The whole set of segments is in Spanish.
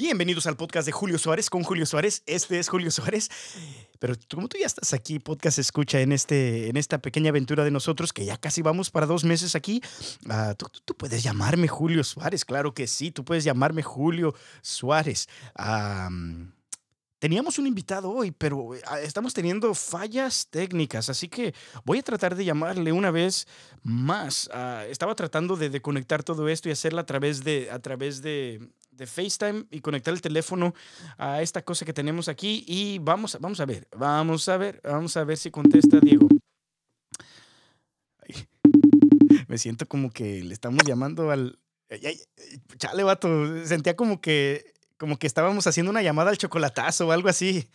Bienvenidos al podcast de Julio Suárez con Julio Suárez. Este es Julio Suárez. Pero como tú ya estás aquí, podcast escucha en, este, en esta pequeña aventura de nosotros, que ya casi vamos para dos meses aquí, uh, tú, puedes llamarme Julio Suárez, claro que sí, tú puedes llamarme Julio Suárez. Teníamos un invitado hoy, pero estamos teniendo fallas técnicas, así que voy a tratar de llamarle una vez más. Uh, estaba tratando de, de, conectar todo esto y hacerla a través de, a través de, de, FaceTime y conectar el teléfono a esta cosa que tenemos aquí. Y vamos, vamos a ver, vamos a ver, vamos a ver si contesta Diego. Me siento como que le estamos llamando al... Ay, chale, vato, sentía como que como que estábamos haciendo una llamada al chocolatazo o algo así.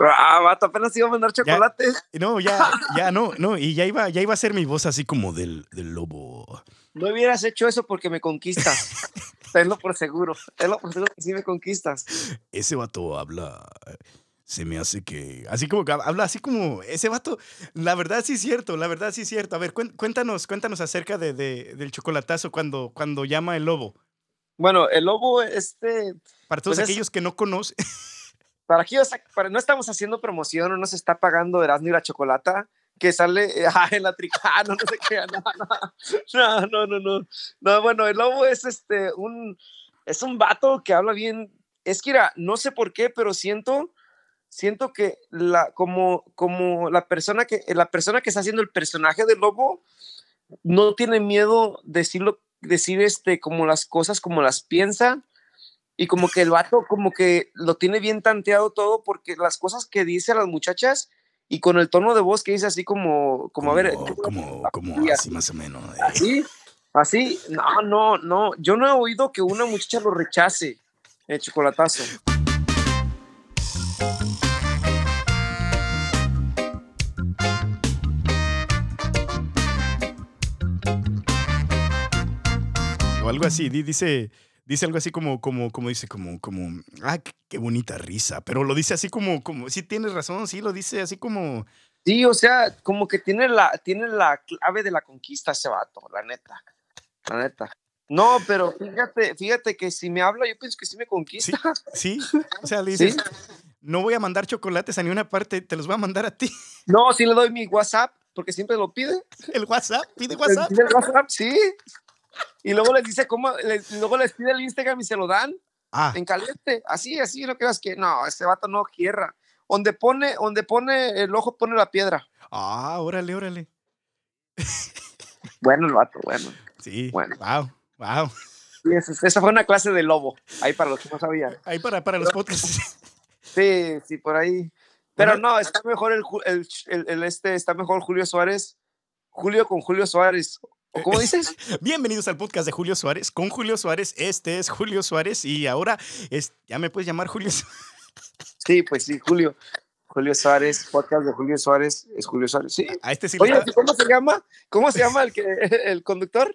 Ah, vato, apenas iba a mandar chocolate. Ya, no, ya, ya, no, no, y ya iba, ya iba a ser mi voz así como del, del lobo. No hubieras hecho eso porque me conquistas. Tenlo por seguro. Tenlo por seguro que sí me conquistas. Ese vato habla. Se me hace que. Así como que habla así como. Ese vato. La verdad sí es cierto, la verdad sí es cierto. A ver, cuéntanos, cuéntanos acerca de, de, del chocolatazo cuando, cuando llama el lobo. Bueno, el lobo, este. Para todos pues aquellos es, que no conocen. Para aquellos, para, no estamos haciendo promoción, no nos está pagando Erasmo y la Chocolata, que sale ah, en la tricana, no, no sé qué, no, no, no, no, no, no, bueno, el lobo es este, un, es un vato que habla bien, es que era, no sé por qué, pero siento, siento que la, como, como la persona que, la persona que está haciendo el personaje del lobo, no tiene miedo de decirlo, decir este, como las cosas como las piensa, y como que el vato como que lo tiene bien tanteado todo porque las cosas que dice a las muchachas y con el tono de voz que dice así como, como, como a ver, como, como así más o menos. Eh. Así, así, no, no, no, yo no he oído que una muchacha lo rechace, el chocolatazo. O algo así, dice dice algo así como, como, como dice, como, como, ah, qué bonita risa, pero lo dice así como, como, sí tienes razón, sí, lo dice así como. Sí, o sea, como que tiene la, tiene la clave de la conquista ese vato, la neta, la neta. No, pero fíjate, fíjate que si me habla, yo pienso que sí me conquista. Sí, sí. o sea, le dices, ¿Sí? no voy a mandar chocolates a ni una parte, te los voy a mandar a ti. No, sí le doy mi WhatsApp, porque siempre lo pide. ¿El WhatsApp? ¿Pide WhatsApp? ¿Pide el WhatsApp? Sí. Y luego les dice cómo, les, luego les pide el Instagram y se lo dan. Ah. En caliente. Así, así, no creas que no, ese vato no quiera. Donde pone, donde pone el ojo, pone la piedra. Ah, órale, órale. Bueno, el vato, bueno. Sí. Bueno. Wow, wow. Sí, esa, esa fue una clase de lobo. Ahí para los que no sabían. Ahí para, para los podcasts. Sí, sí, por ahí. Pero no, está mejor el, el, el, el, este, está mejor Julio Suárez. Julio con Julio Suárez. ¿O cómo dices? Bienvenidos al podcast de Julio Suárez con Julio Suárez. Este es Julio Suárez y ahora es, ya me puedes llamar Julio Suárez. Sí, pues sí, Julio. Julio Suárez, podcast de Julio Suárez, es Julio Suárez. Sí. A este sí Oye, ¿cómo se llama? ¿Cómo se llama el que el conductor?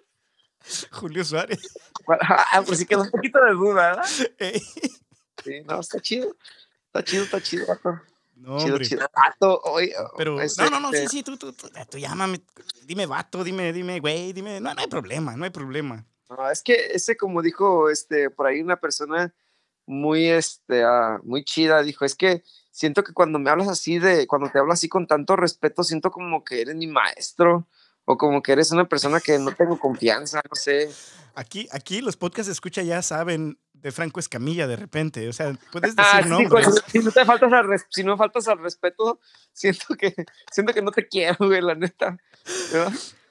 Julio Suárez. Ah, pues sí quedó un poquito de duda, ¿verdad? Sí, no, está chido. Está chido, está chido, vato. No, chido, hombre. chido. Vato, oye, Pero, este, no, no, no, sí, sí, tú, tú, tú, tú llámame, dime vato, dime, dime, güey, dime, no, no hay problema, no hay problema. No, es que ese, como dijo, este, por ahí una persona muy, este, uh, muy chida, dijo, es que siento que cuando me hablas así de, cuando te hablo así con tanto respeto, siento como que eres mi maestro, o como que eres una persona que no tengo confianza, no sé. Aquí, aquí los podcasts escucha ya saben de Franco Escamilla de repente, o sea, puedes decir Ah, sí, nombres. pues, si, no te faltas al res- si no faltas al respeto, siento que, siento que no te quiero, güey, la neta. ¿no?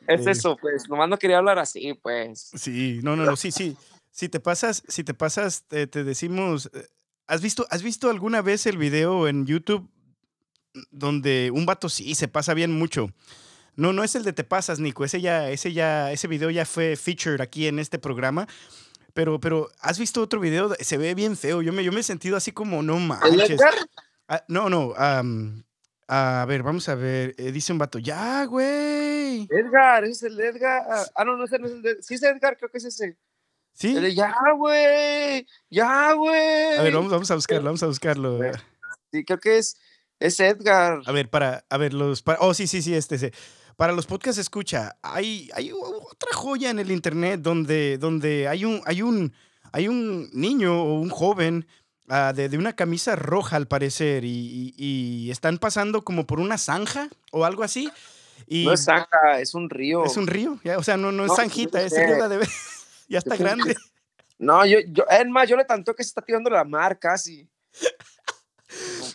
Es Sí. eso, pues, nomás no quería hablar así, pues. Sí, no, no, no, sí, sí. Si te pasas, si te pasas, te, te decimos, eh, ¿has visto, ¿has visto alguna vez el video en YouTube donde un vato sí se pasa bien mucho? No, no es el de te pasas, Nico. Ese ya, ese ya, ese video ya fue featured aquí en este programa. Pero, pero, ¿has visto otro video? Se ve bien feo. Yo me, yo me he sentido así como, no ¿El manches. Edgar? Ah, no, no. a ver, vamos a ver. eh, dice un vato, ya, güey. Edgar, es el Edgar. Ah, no, no, ese no es el de... Sí, es Edgar, creo que es ese. ¿Sí? El de, ya, güey. Ya, güey. A ver, vamos, vamos a buscarlo, vamos a buscarlo. Sí, creo que es, es Edgar. A ver, para, a ver, los, para, oh, sí, sí, sí, este, sí. Para los podcasts escucha, hay, hay otra joya en el internet donde, donde hay un, hay un, hay un niño o un joven ah, de, de una camisa roja al parecer y, y- y están pasando como por una zanja o algo así. Y No es zanja, es un río. es un río, ya, o sea, no, no es No, zanjita, es río de ya está grande. No, yo, yo, es más, yo le tanto que se está tirando la mar casi.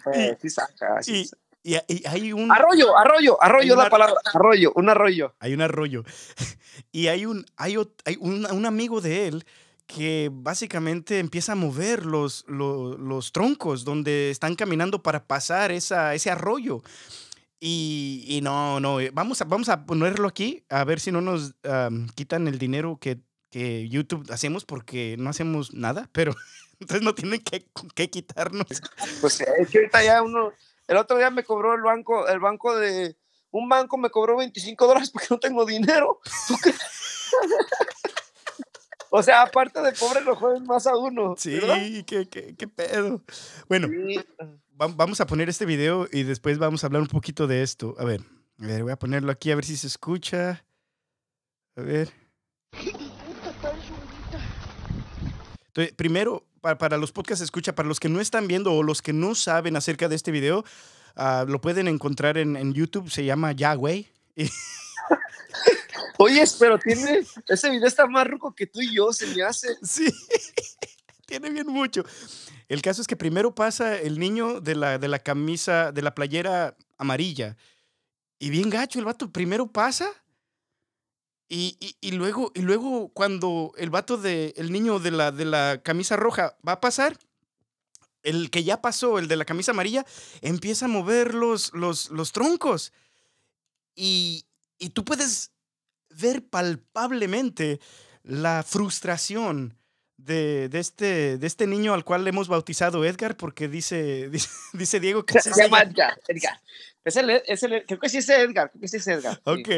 Pues, sí, zanja, sí, Y. y- y hay un... Arroyo, arroyo, arroyo una- la palabra. Arroyo, un arroyo. Hay un arroyo. Y hay un, hay hay un, un amigo de él que básicamente empieza a mover los, lo- los, troncos donde están caminando para pasar esa, ese arroyo. Y, y no, no, eh, vamos a, vamos a ponerlo aquí a ver si no nos am, quitan el dinero que, que YouTube hacemos porque no hacemos nada, pero entonces no tienen que, que quitarnos. Pues es que ahorita ya uno. El otro día me cobró el banco, el banco de. Un banco me cobró 25 dólares porque no tengo dinero. ¿Tú crees? o sea, aparte de pobre, lo joden más a uno. Sí, qué, qué, qué pedo. Bueno, Sí. Va- Vamos a poner este video y después vamos a hablar un poquito de esto. A ver, a ver, voy a ponerlo aquí a ver si se escucha. A ver. Entonces, primero, pa- para, los podcasts escucha, para los que no están viendo o los que no saben acerca de este video, ah, lo pueden encontrar en, en YouTube, se llama Yahweh. Oye, pero tiene. Ese video está más ruco que tú y yo, se me hace. Sí, tiene bien mucho. El caso es que primero pasa el niño de la, de la camisa, de la playera amarilla. Y bien gacho, el vato primero pasa. Y, y- y luego, y luego cuando el vato de, el niño de la, de la camisa roja va a pasar, el que ya pasó, el de la camisa amarilla, empieza a mover los, los, los troncos. Y, y tú puedes ver palpablemente la frustración de, de este, de este niño al cual le hemos bautizado Edgar, porque dice, dice, dice Diego que Se llama. Edgar. Edgar. Es el, es el, creo que sí es Edgar. Creo que sí es Edgar. Ok.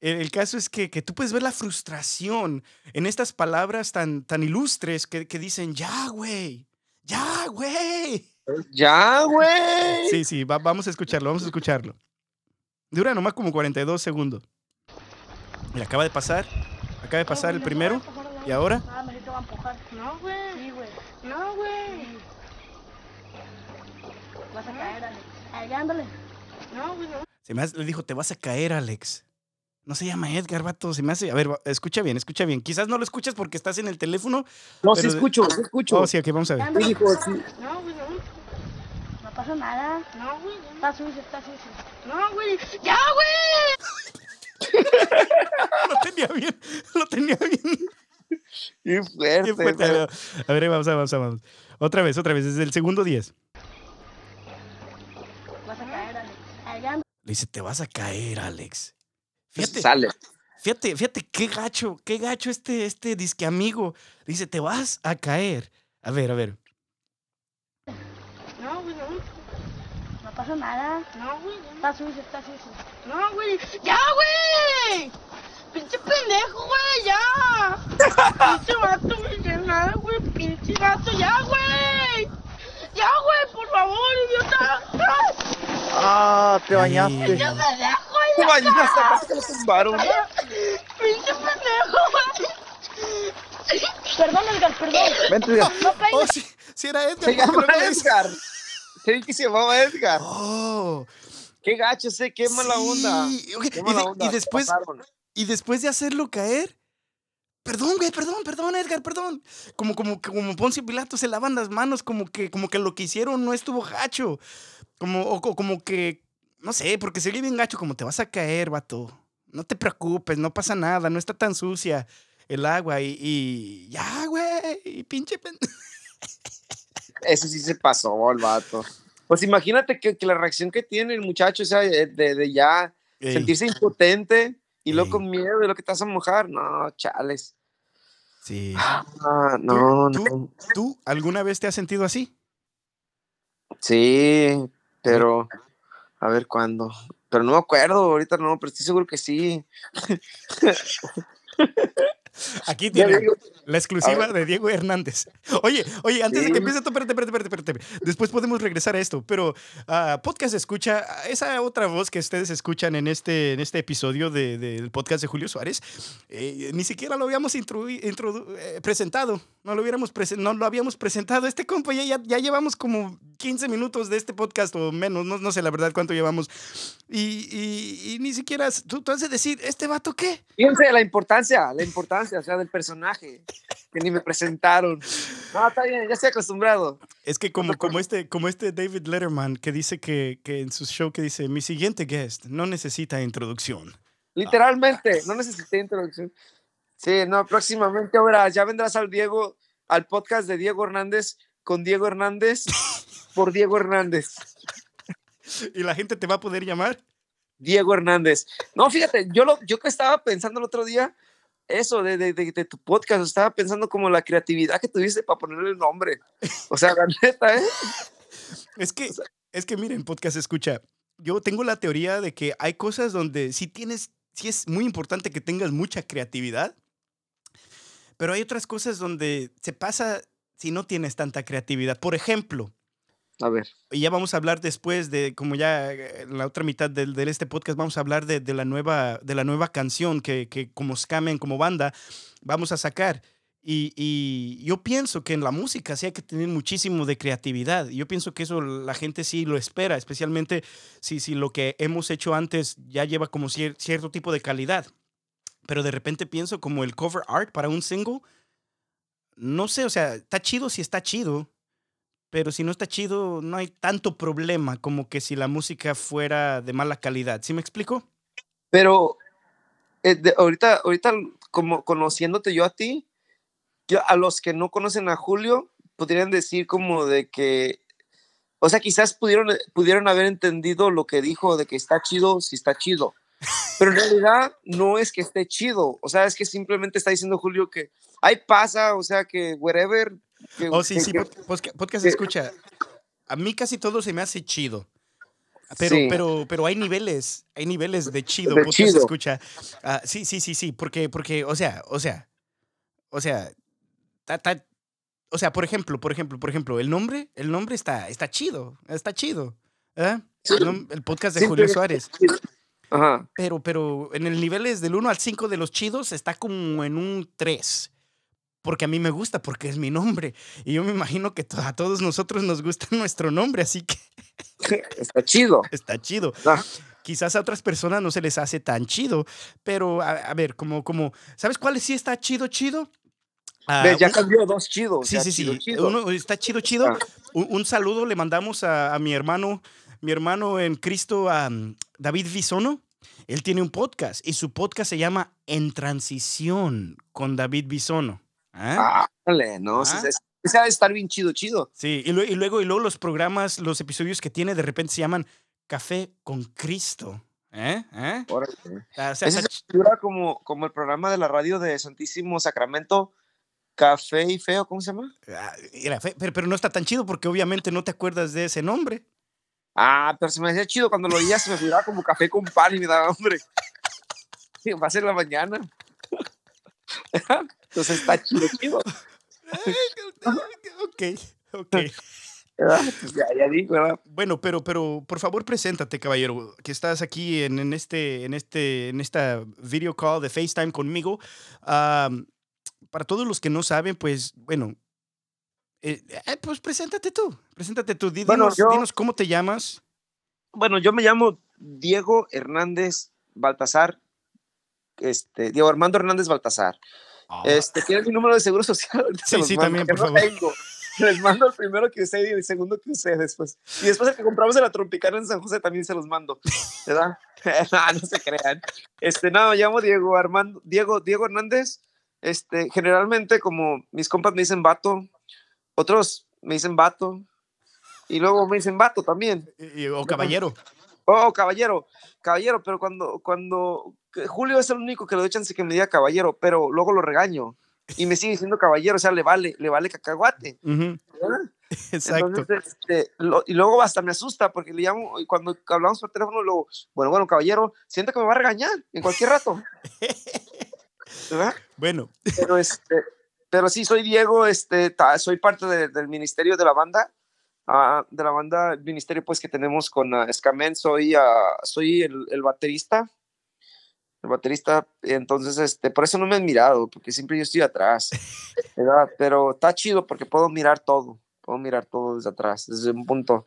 El caso es que, que tú puedes ver la frustración en estas palabras tan, tan ilustres que, que dicen, ya, güey, ya, güey. Ya, güey. Sí, sí, va- vamos a escucharlo, vamos a escucharlo. Dura nomás como 42 segundos. Mira, acaba de pasar, acaba de pasar el primero. ¿Y ahora? Ah, me te va a empujar. No, güey. Sí, güey. No, güey. Vas a caer, Alex. Ándale. No, güey, no. Se me hace- le dijo, te vas a caer, Alex. No se llama Edgar, vato. Se me hace. A ver, escucha bien, escucha bien. Quizás no lo escuchas porque estás en el teléfono. No, sí escucho, sí escucho. Oh, sí, aquí vamos a ver. Sí. No, güey, no. No pasa nada. No, güey. Está sucio, está sucio. No, güey. ¡Ya, güey! Lo tenía bien, lo tenía bien. Qué fuerte. Qué fuerte. pero- A ver, vamos, vamos, vamos. Otra vez, otra vez, desde el segundo 10. Vas a caer, Alex. Le dice, te vas a caer, Alex. Fíjate, Sale. fíjate, fíjate qué gacho, qué gacho este, este disque amigo. Dice, te vas a caer. A ver, a ver. No, güey, no. No pasa nada. No, güey. Está sucio, está sucio. No, güey. ¡Ya, güey! ¡Pinche pendejo, güey! ¡Ya! ¡Pinche vato, no dice nada, güey! ¡Pinche vato, ya, güey! ¡Ya, güey! ¡Por favor, idiota! Ah, te bañaste. ¡Ya me dejo, Te bañaste, aparte que lo tumbaron. ¡Pinche pendejo! Perdón, Edgar, perdón. Vente, Edgar. No pegues. Oh, sí, sí era Edgar. Se llama Edgar. Creí que se llamaba Edgar. Oh, Qué gacho, sé, qué mala onda. sí, y, de- onda. y después, y después de hacerlo caer, perdón, güey, perdón, perdón, Edgar, perdón. Como, como, como Poncio Pilato se lavan las manos, como que, como que lo que hicieron no estuvo gacho. Como, o, co- como que, no sé, porque se oye bien gacho, como te vas a caer, vato. No te preocupes, no pasa nada, no está tan sucia el agua y, y ya, güey, y pinche pen- Ese sí se pasó, el vato. Pues imagínate que, que la reacción que tiene el muchacho, o sea, de, ya Ey, sentirse impotente y luego con miedo de lo que te vas a mojar. No, chales. sí. Ah, no, ¿Tú- no. ¿Tú alguna vez te has sentido así? Sí, pero a ver cuándo. Pero no me acuerdo, ahorita no, pero estoy seguro que sí. Aquí tiene la exclusiva de Diego Hernández. Oye, oye, antes de que empiece, tú, espérate, espérate, espérate, espérate. Después podemos regresar a esto, pero ah, podcast escucha, esa otra voz que ustedes escuchan en este, en este episodio de- del podcast de Julio Suárez, eh, ni siquiera lo habíamos eh, presentado. No lo, hubiéramos no lo habíamos presentado. Este compa ya, ya, llevamos como 15 minutos de este podcast o menos, no, no sé la verdad cuánto llevamos. Y, y, ni siquiera, tú, tú has de decir, ¿este vato qué? Fíjense la importancia, la importancia, o sea, del personaje, que ni me presentaron. No, está bien, ya estoy acostumbrado. Es que como, como, este, como este David Letterman que dice que, que en su show que dice, mi siguiente guest no necesita introducción. Literalmente, no necesité introducción. Sí, no, próximamente ahora ya vendrás al Diego, al podcast de Diego Hernández con Diego Hernández por Diego Hernández. ¿Y la gente te va a poder llamar? Diego Hernández. No, fíjate, yo lo, yo que estaba pensando el otro día, eso de, de, de, tu podcast, estaba pensando como la creatividad que tuviste para ponerle el nombre. O sea, la neta, ¿eh? Es que, es que miren, podcast escucha, yo tengo la teoría de que hay cosas donde si tienes, si es muy importante que tengas mucha creatividad, pero hay otras cosas donde se pasa si no tienes tanta creatividad. Por ejemplo, a ver. Y ya vamos a hablar después de, como ya en la otra mitad de, de este podcast, vamos a hablar de, de, la, nueva, de la nueva canción que, que como Scamen, como banda, vamos a sacar. Y, y, yo pienso que en la música sí hay que tener muchísimo de creatividad. Yo pienso que eso la gente sí lo espera, especialmente si, si lo que hemos hecho antes ya lleva como cierto tipo de calidad pero de repente pienso como el cover art para un single, no sé, o sea, está chido si está chido, pero si no está chido, no hay tanto problema como que si la música fuera de mala calidad. ¿Sí me explico? Pero eh, ahorita, ahorita, como conociéndote yo a ti, yo, a los que no conocen a Julio, podrían decir como de que, o sea, quizás pudieron, pudieron haber entendido lo que dijo de que está chido si está chido. Pero en realidad no es que esté chido, o sea, es que simplemente está diciendo Julio que ahí pasa, o sea, que wherever. oh, sí, sí, podcast, escucha. A mí casi todo se me hace chido. Pero, pero, pero hay niveles, hay niveles de chido, de podcast escucha. Ah, sí, sí, sí, sí, porque, porque, o sea, o sea, o sea, o sea, por ejemplo, por ejemplo, por ejemplo, el nombre, el nombre está, está chido, está chido. ¿eh? El, podcast de Julio Suárez. Pero, pero en el niveles del 1 al 5 de los chidos está como en un 3. Porque a mí me gusta, porque es mi nombre. Y yo me imagino que a todos nosotros nos gusta nuestro nombre, así que. Está chido. Está chido. Ah. Quizás a otras personas no se les hace tan chido, pero a, ver, como, como, ¿sabes cuál sí está chido, chido? Ah, ya cambió dos chidos. Sí, sí, sí. Uno está chido, chido. Ah. Un, saludo le mandamos a, a mi hermano mi hermano en Cristo, David Bisono, él tiene un podcast y su podcast se llama En Transición con David Bisono. ¿Ah? Vale, no, ¿Ah? ese debe estar bien chido, chido. Sí, y, luego, y luego los programas, los episodios que tiene de repente se llaman Café con Cristo. ¿Eh? ¿Eh? Ah, o es como, como el programa de la radio de Santísimo Sacramento, Café y Feo, ¿cómo se llama? pero, pero, no está tan chido porque obviamente no te acuerdas de ese nombre. Ah, pero se me hacía chido cuando lo oía, se me figuraba como café con pan y me daba hambre. Va a ser la mañana. Entonces está chido, chido. ok, ok. Pues ya, ya digo, ¿verdad? Bueno, pero, pero por favor, preséntate, caballero, que estás aquí en, en este, en, este, en esta video call de FaceTime conmigo. para todos los que no saben, pues, bueno, eh, eh, pues preséntate tú, preséntate tú, dinos, dinos cómo te llamas. Bueno, yo me llamo Diego Hernández Baltasar, este, Diego Armando Hernández Baltasar. Ah. Este, ¿Tienes mi número de seguro social? Sí, sí, también, por favor. Les mando el primero que usé y el segundo que usé después. Y después el que compramos en la Tropicana en San José también se los mando. ¿Verdad? no, no se crean. Este, no, me llamo Diego Armando, Diego, Diego Hernández. Este, generalmente, como mis compas me dicen vato, otros me dicen vato. Y luego me dicen vato también. o caballero. Oh, caballero, caballero, pero cuando, cuando Julio es el único que lo echan chance que me diga caballero, pero luego lo regaño y me sigue diciendo caballero, o sea, le vale, le vale cacahuate. Exacto. Este, y luego hasta me asusta porque le llamo, y cuando hablamos por teléfono, luego, bueno, bueno, caballero, siento que me va a regañar en cualquier rato. Bueno. Pero este, pero sí, soy Diego, este, soy parte del ministerio de la banda, uh, de la banda, el ministerio pues que tenemos con uh, Escamen, soy, uh, soy el, el, baterista. el baterista, entonces, este, por eso no me han mirado, porque siempre yo estoy atrás, ¿verdad? Pero está chido porque puedo mirar todo, puedo mirar todo desde atrás, desde un punto,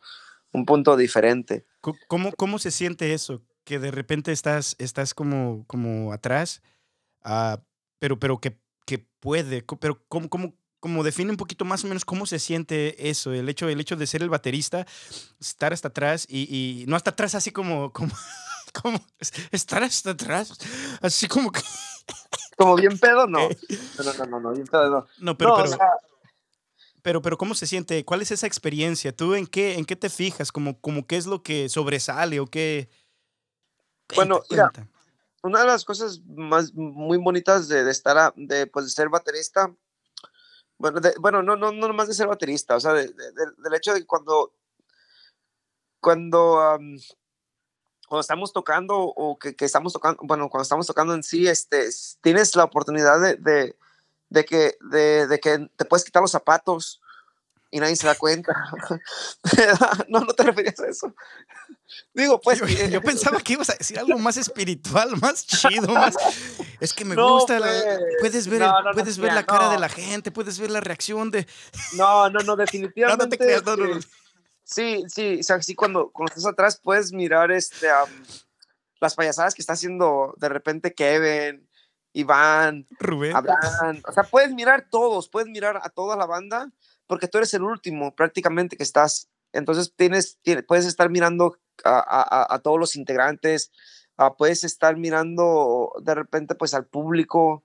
un punto diferente. ¿Cómo, cómo se siente eso? Que de repente estás, estás como, como atrás, pero, pero que, que puede, pero ¿cómo, cómo, como define un poquito más o menos cómo se siente eso, el hecho, el hecho de ser el baterista, estar hasta atrás y, y no hasta atrás así como, como como estar hasta atrás, así como que... Como bien pedo, no. No, no, no, no, bien pedo, no. No, pero, pero, pero, pero, ¿cómo se siente? ¿Cuál es esa experiencia? ¿Tú en qué, en qué te fijas? ¿Como, como qué es lo que sobresale o qué? Bueno, mira, una de las cosas más muy bonitas de, de estar, de, pues, de ser baterista, bueno, bueno no, no, no más de ser baterista, o sea, de, del hecho de que cuando, cuando cuando estamos tocando o que, que, estamos tocando, bueno, cuando estamos tocando en sí, este, tienes la oportunidad de, de, de que, de, de, que te puedes quitar los zapatos y nadie se da cuenta. no, no te referías a eso. Digo, pues. Yo, yo, pensaba que ibas a decir algo más espiritual, más chido, más. Es que me no, gusta. Pues, puedes ver, no, no, puedes ver la cara de la gente, puedes ver la reacción de. No, no, no, definitivamente. no, te creas, no. Sí, sí, o sea, sí, cuando, cuando estás atrás puedes mirar este, um, las payasadas que está haciendo de repente Kevin, Iván, Rubén, Abraham. O sea, puedes mirar todos, puedes mirar a toda la banda, porque tú eres el último prácticamente que estás. Entonces tienes, tienes puedes estar mirando a, todos los integrantes, uh, puedes estar mirando de repente pues al público.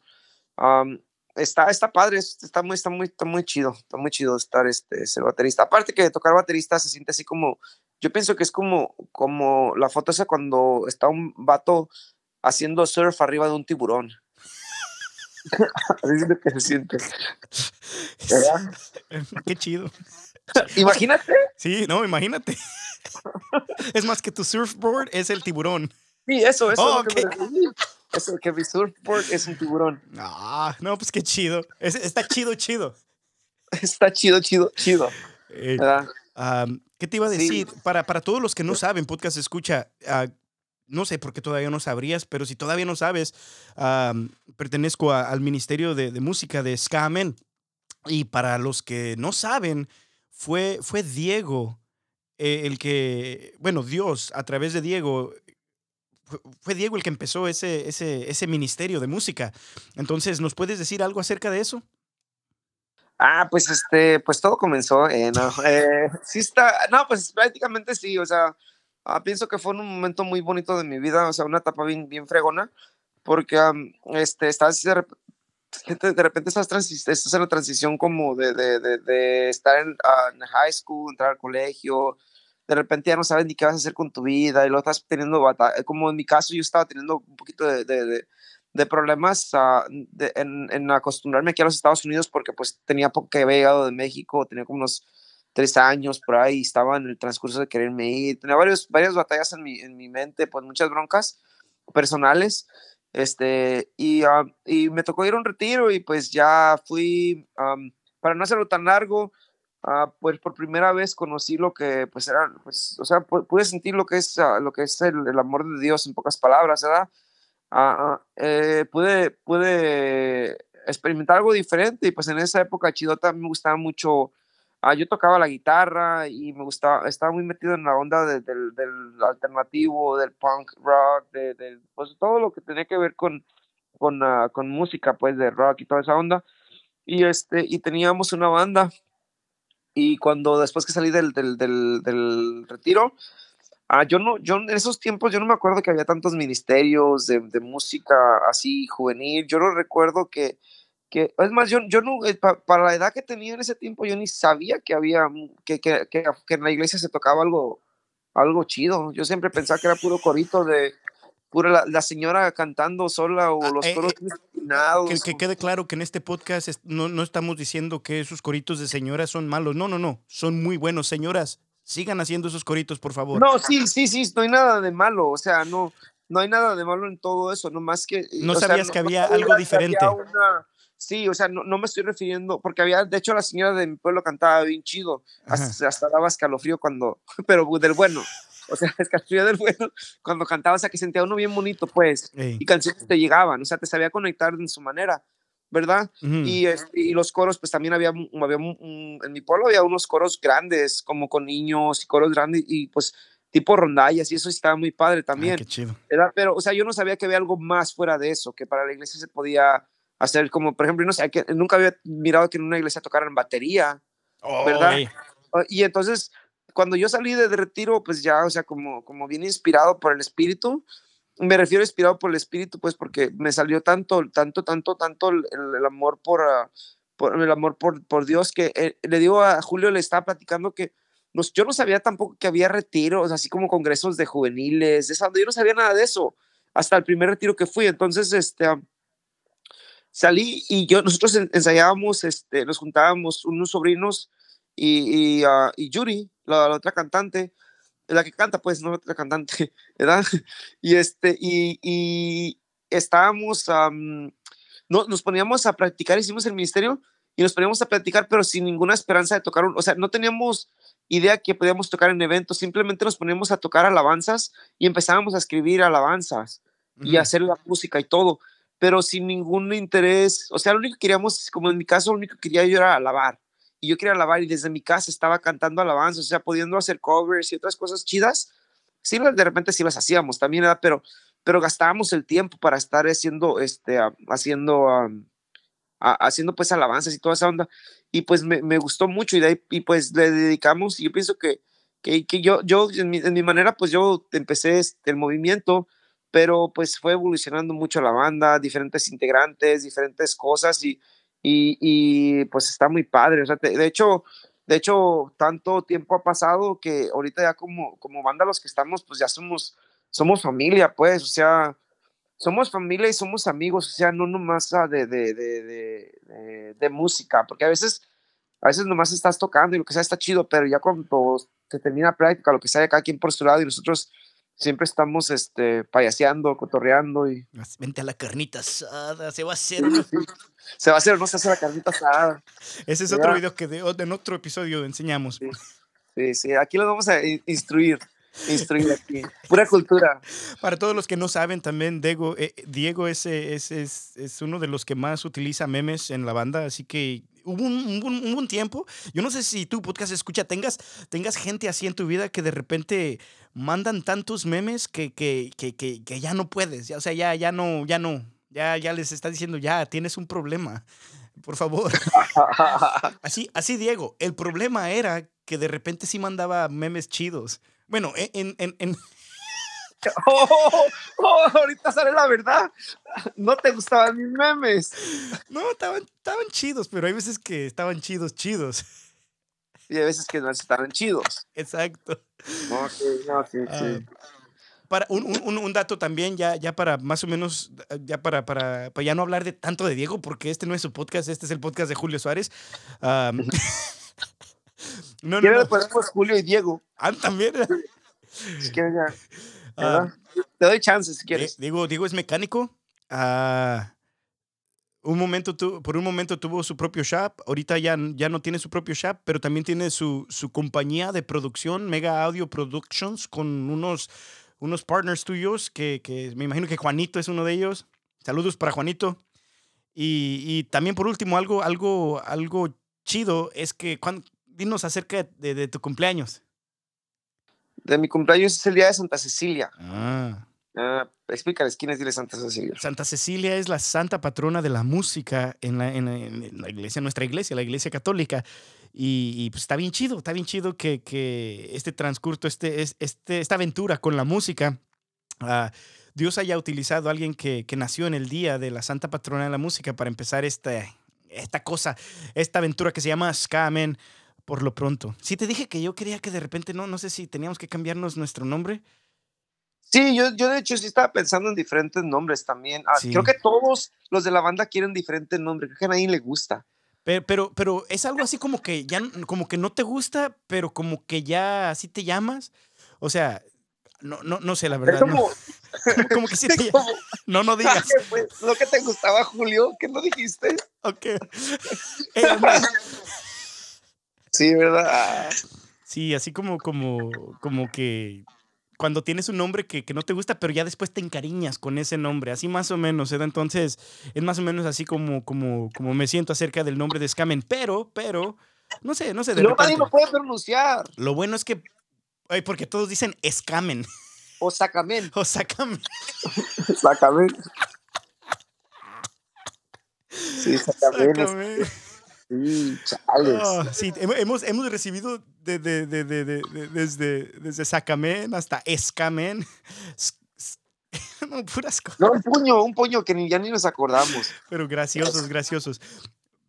Um, está, está padre, está muy, está muy, está muy chido, está muy chido estar este, ser baterista. Aparte que tocar baterista se siente así como, yo pienso que es como, como la foto esa cuando está un vato haciendo surf arriba de un tiburón. así es lo que se siente. ¿Verdad? Qué chido. Imagínate. Sí, no, imagínate. es más que tu surfboard es el tiburón. Sí, eso, eso. Oh, es okay. Eso, que mi surfboard es un tiburón. Ah, no, pues qué chido. Es, está chido, chido. Está chido, chido, chido. Eh, um, ¿Qué te iba a decir? Sí. Para, para todos los que no saben, podcast escucha, uh, no sé por qué todavía no sabrías, pero si todavía no sabes, um, pertenezco al Ministerio de, Música de Skamen. Y para los que no saben, fue, fue Diego eh, el que, bueno, Dios a través de Diego fue Diego el que empezó ese, ese, ese ministerio de música. Entonces, ¿nos puedes decir algo acerca de eso? Ah, pues este, pues todo comenzó, no, eh, sí está, no, pues prácticamente sí, o sea, ah, pienso que fue un momento muy bonito de mi vida, o sea, una etapa bien, bien fregona, porque um, este, estás de, de repente estás, estás en la transición como de, de, estar en, uh, en high school, entrar al colegio, de repente ya no sabes ni qué vas a hacer con tu vida y lo estás teniendo, como en mi caso yo estaba teniendo un poquito de, de problemas uh, en, en, acostumbrarme aquí a los Estados Unidos porque pues tenía poco que había llegado de México, tenía como unos tres años por ahí, estaba en el transcurso de quererme ir, tenía varios, varias batallas en mi, en mi mente, pues muchas broncas personales, este, y, uh, y me tocó ir a un retiro y pues ya fui, um, para no hacerlo tan largo, Uh, pues por primera vez conocí lo que pues era, pues, o sea, pude sentir lo que es, uh, lo que es el, el, amor de Dios en pocas palabras, ¿verdad? Uh, eh, pude, pude experimentar algo diferente y pues en esa época Chidota me gustaba mucho, yo tocaba la guitarra y me gustaba, estaba muy metido en la onda de, de, del alternativo, del punk rock, de, pues todo lo que tenía que ver con, con, con música, pues de rock y toda esa onda. Y, este, y teníamos una banda y cuando después que salí del, del, del, del retiro, ah, yo no, yo en esos tiempos yo no me acuerdo que había tantos ministerios de, de música así juvenil, yo no recuerdo que, que es más, yo, yo no, eh, pa, para la edad que tenía en ese tiempo, yo ni sabía que había, que, que, que, que en la iglesia se tocaba algo, algo chido, yo siempre pensaba que era puro corito de, pura la, la, señora cantando sola o ah, los coros eh, eh, que, que, quede claro que en este podcast no, no estamos diciendo que esos coritos de señoras son malos. No, no, no. Son muy buenos. Señoras, sigan haciendo esos coritos, por favor. No, sí, sí, sí. No hay nada de malo. O sea, no, no hay nada de malo en todo eso. No más que. No sabías sea, que había algo diferente. Había una, sí, o sea, no, no, me estoy refiriendo. Porque había, de hecho, la señora de mi pueblo cantaba bien chido. Hasta, hasta, daba escalofrío cuando. Pero del bueno. o sea, escalofrío del bueno, cuando cantaba, o sea, que sentía uno bien bonito, pues, Ey. y canciones te llegaban, o sea, te sabía conectar en su manera, ¿verdad? Ujú. Y, este, y los coros, pues también había, un- había un- un- en mi pueblo había unos coros grandes, como con niños y coros grandes, y pues tipo rondallas, y eso estaba muy padre también. qué chido. ¿verdad? Pero, o sea, yo no sabía que había algo más fuera de eso, que para la iglesia se podía hacer como, por ejemplo, no sé, que nunca había mirado que en una iglesia tocaran batería, ¿verdad? Ey. Ah, Y entonces, cuando yo salí de, de retiro, pues ya, o sea, como, como bien inspirado por el Espíritu, me refiero a inspirado por el Espíritu, pues porque me salió tanto, tanto, tanto, tanto el, amor por, ah, por el amor por, por Dios que eh, le digo a Julio, le estaba platicando que nos- yo no sabía tampoco que había retiros, así como congresos de juveniles, de esa- yo no sabía nada de eso hasta el primer retiro que fui. Entonces, este, ah, salí y yo, nosotros en- ensayábamos, este, nos juntábamos unos sobrinos y, y, ah, y Yuri, la, la otra cantante, la que canta, pues, no la otra cantante, ¿verdad? Y este, y, y estábamos, am, no, nos poníamos a practicar, hicimos el ministerio y nos poníamos a practicar, pero sin ninguna esperanza de tocar, un- o sea, no teníamos idea que podíamos tocar en eventos, simplemente nos poníamos a tocar alabanzas y empezábamos a escribir alabanzas y Ujú. hacer la música y todo, pero sin ningún interés, o sea, lo único que queríamos, como en mi caso, lo único que quería yo era alabar, y yo quería alabar y desde mi casa estaba cantando alabanzas, o sea, pudiendo hacer covers y otras cosas chidas, sí, de repente sí las hacíamos también, ¿verdad? pero, pero gastábamos el tiempo para estar haciendo, este, ah, haciendo, a- haciendo pues alabanzas y toda esa onda, y pues me, me gustó mucho y de ahí, y pues le dedicamos, y yo pienso que, que, que yo, yo en mi, en mi manera, pues yo empecé este, el movimiento, pero pues fue evolucionando mucho la banda, diferentes integrantes, diferentes cosas y, y, y, pues está muy padre. O sea, te- de hecho, de hecho, tanto tiempo ha pasado que ahorita ya como, como banda los que estamos, pues ya somos, somos familia, pues, o sea, somos familia y somos amigos, o sea, no nomás ah, de, de, de, de, música, porque a veces, a veces nomás estás tocando y lo que sea está chido, pero ya cuando se termina práctica, lo que sea, cada quien por su lado y nosotros siempre estamos este, payaseando, cotorreando y Vente a la carnita asada, se va a hacer una- se va a hacer, no se hace la carnita asada. Ese es Ya. otro video que de- en otro episodio enseñamos. Sí. Sí, sí, aquí los vamos a in- instruir, instruir aquí. Pura cultura. Para todos los que no saben, también Diego, eh, Diego es, es, es, es uno de los que más utiliza memes en la banda, así que hubo un, un- un tiempo, yo no sé si tu podcast escucha, tengas, tengas gente así en tu vida que de repente mandan tantos memes que, que, que, que, que ya no puedes, ya, o sea, ya, ya no, ya no, ya, ya les está diciendo, ya tienes un problema, por favor. Así, así Diego, el problema era que de repente sí mandaba memes chidos. Bueno, en, en, en, Oh, oh, ahorita sale la verdad. No te gustaban mis memes. No, estaban, estaban chidos, pero hay veces que estaban chidos, chidos. Y hay veces que no estaban chidos. Exacto. No, sí, Ah, sí. para un, un- un- dato también, ya, ya para más o menos, ya para, para, para ya no hablar de tanto de Diego, porque este no es su podcast, este es el podcast de Julio Suárez. Am, no, no, ¿Quién le no. ponemos Julio y Diego? Ah, también. Si quieres ya. ¿verdad? Te doy chance si quieres. Diego, Diego es mecánico. Ah, un momento tu- por un momento tuvo su propio shop. Ahorita ya, ya no tiene su propio shop, pero también tiene su, su compañía de producción, Mega Audio Productions, con unos, unos partners tuyos, que, que me imagino que Juanito es uno de ellos. Saludos para Juanito. Y, y también por último, algo, algo, algo chido es que, cuan- dinos acerca de, de tu cumpleaños. De mi cumpleaños es el día de Santa Cecilia. Ah. Ah, explícales quién es Santa Cecilia. Santa Cecilia es la santa patrona de la música en la, en la- en la iglesia, nuestra iglesia, la iglesia católica. Y, y, pues está bien chido, está bien chido que, que este transcurso, este, es- este, esta aventura con la música, ah, Dios haya utilizado a alguien que, que nació en el día de la santa patrona de la música para empezar esta, esta cosa, esta aventura que se llama Skamen por lo pronto. Sí, te dije que yo quería que de repente, no, no sé si teníamos que cambiarnos nuestro nombre. Sí, yo, yo de hecho sí estaba pensando en diferentes nombres también. Ah, Sí. Creo que todos los de la banda quieren diferentes nombres. Creo que a nadie le gusta. Pero, pero, pero es algo así como que ya como que no te gusta, pero como que ya así te llamas. O sea, no, no, no sé, la verdad. no. como, Como, como que sí te como- No, no digas. ¿qué fue? lo que te gustaba, Julio, que no dijiste. Ok. Eh, hombre, Sí, ¿verdad? Ah, sí, así como, como, como que cuando tienes un nombre que, que, no te gusta, pero ya después te encariñas con ese nombre, así más o menos, ¿eh? Entonces, es más o menos así como, como, como me siento acerca del nombre de Scamen, pero, pero, no sé, no sé. De no, nadie lo puede pronunciar. Lo bueno es que, ay, porque todos dicen Scamen. O Sacamen. O Sacamen. Sacamen. Sí, Sacamen. Sí, chales. Oh, sí, hemos, hemos recibido de, de, de, desde, desde Sacamen hasta Escamen. No, puras cosas. No, un puño, un puño que ni, ya ni nos acordamos. Pero graciosos, graciosos.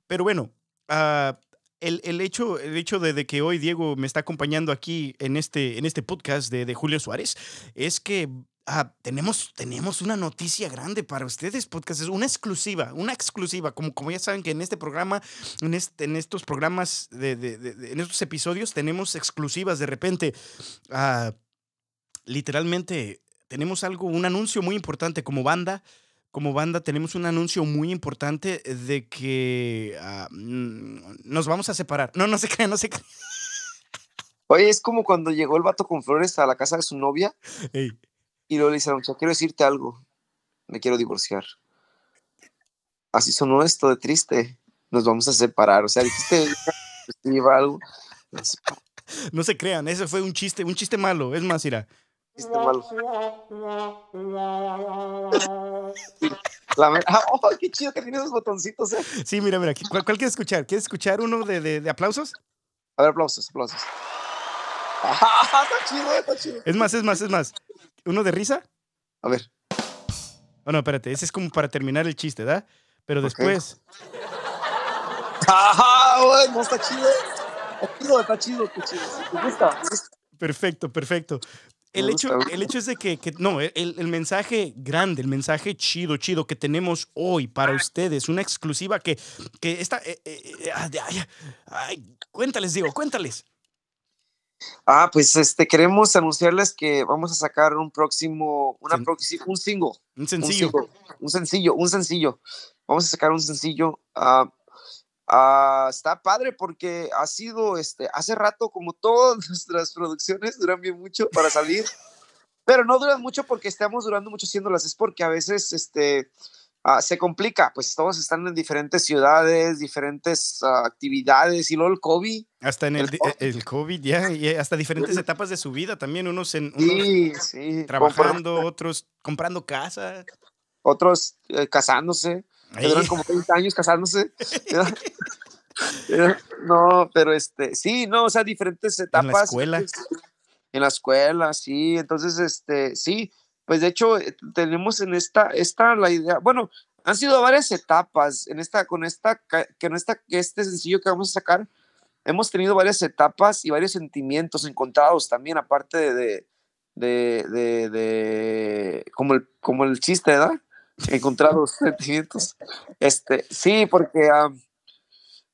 Pero bueno, uh, el, el, hecho, el hecho de, de, que hoy Diego me está acompañando aquí en este, en este podcast de, de Julio Suárez es que Ah, tenemos, tenemos una noticia grande para ustedes, podcast. Es una exclusiva, una exclusiva. Como, como ya saben que en este programa, en, este, en estos programas, de, de, de, en estos episodios, tenemos exclusivas de repente. Ah, literalmente, tenemos algo, un anuncio muy importante como banda. Como banda tenemos un anuncio muy importante de que uh, nos vamos a separar. No, no se cree, no se cree. Oye, es como cuando llegó el vato con flores a la casa de su novia. Hey. Y luego le dice a la muchacha, quiero decirte algo, me quiero divorciar. Así sonó esto de triste, nos vamos a separar. O sea, dijiste algo. No se crean, eso fue un chiste, un chiste malo. Es más, irá. Chiste malo. La, oh, qué chido que tiene esos botoncitos. Eh. Sí, mira, mira. ¿Cuál, cuál quieres escuchar? ¿Quieres escuchar uno de, de, de aplausos? A ver, aplausos, aplausos. está chido, está chido. Es más, es más, es más. ¿Uno de risa? A ver. Oh, no, espérate, ese es como para terminar el chiste, ¿verdad? Pero después. ¡Ajá! Bueno, está chido. Está chido, está chido, está chido. ¿Te gusta? Perfecto, perfecto. El hecho, el hecho es de que, que no, el, el, mensaje grande, el mensaje chido, chido que tenemos hoy para ustedes, una exclusiva que, que está... Eh, eh, ay, ay, cuéntales, Diego, cuéntales. Ah, pues este queremos anunciarles que vamos a sacar un próximo, una Sen un single. Un sencillo. Un, single, un sencillo, un sencillo. Vamos a sacar un sencillo. Uh, uh, está padre porque ha sido, este, hace rato, como todas nuestras producciones, duran bien mucho para salir, pero no duran mucho porque estamos durando mucho haciéndolas, es porque a veces, este, Uh, se complica, pues todos están en diferentes ciudades, diferentes uh, actividades y luego el COVID. Hasta en el, el, COVID, el COVID ya, y hasta diferentes etapas de su vida también, unos, en, unos sí, sí. trabajando, Comprar. otros comprando casa. Otros eh, casándose, duran como 30 años casándose. no, pero este, sí, no, o sea, diferentes etapas. En la escuela. En la escuela, sí, entonces, este, sí, pues de hecho eh, tenemos en esta, esta la idea, bueno, han sido varias etapas en esta, con esta, que en esta, este sencillo que vamos a sacar, hemos tenido varias etapas y varios sentimientos encontrados también, aparte de, de, de, de, de como, el, como el chiste, ¿verdad? Encontrados sentimientos. Este, sí, porque, um,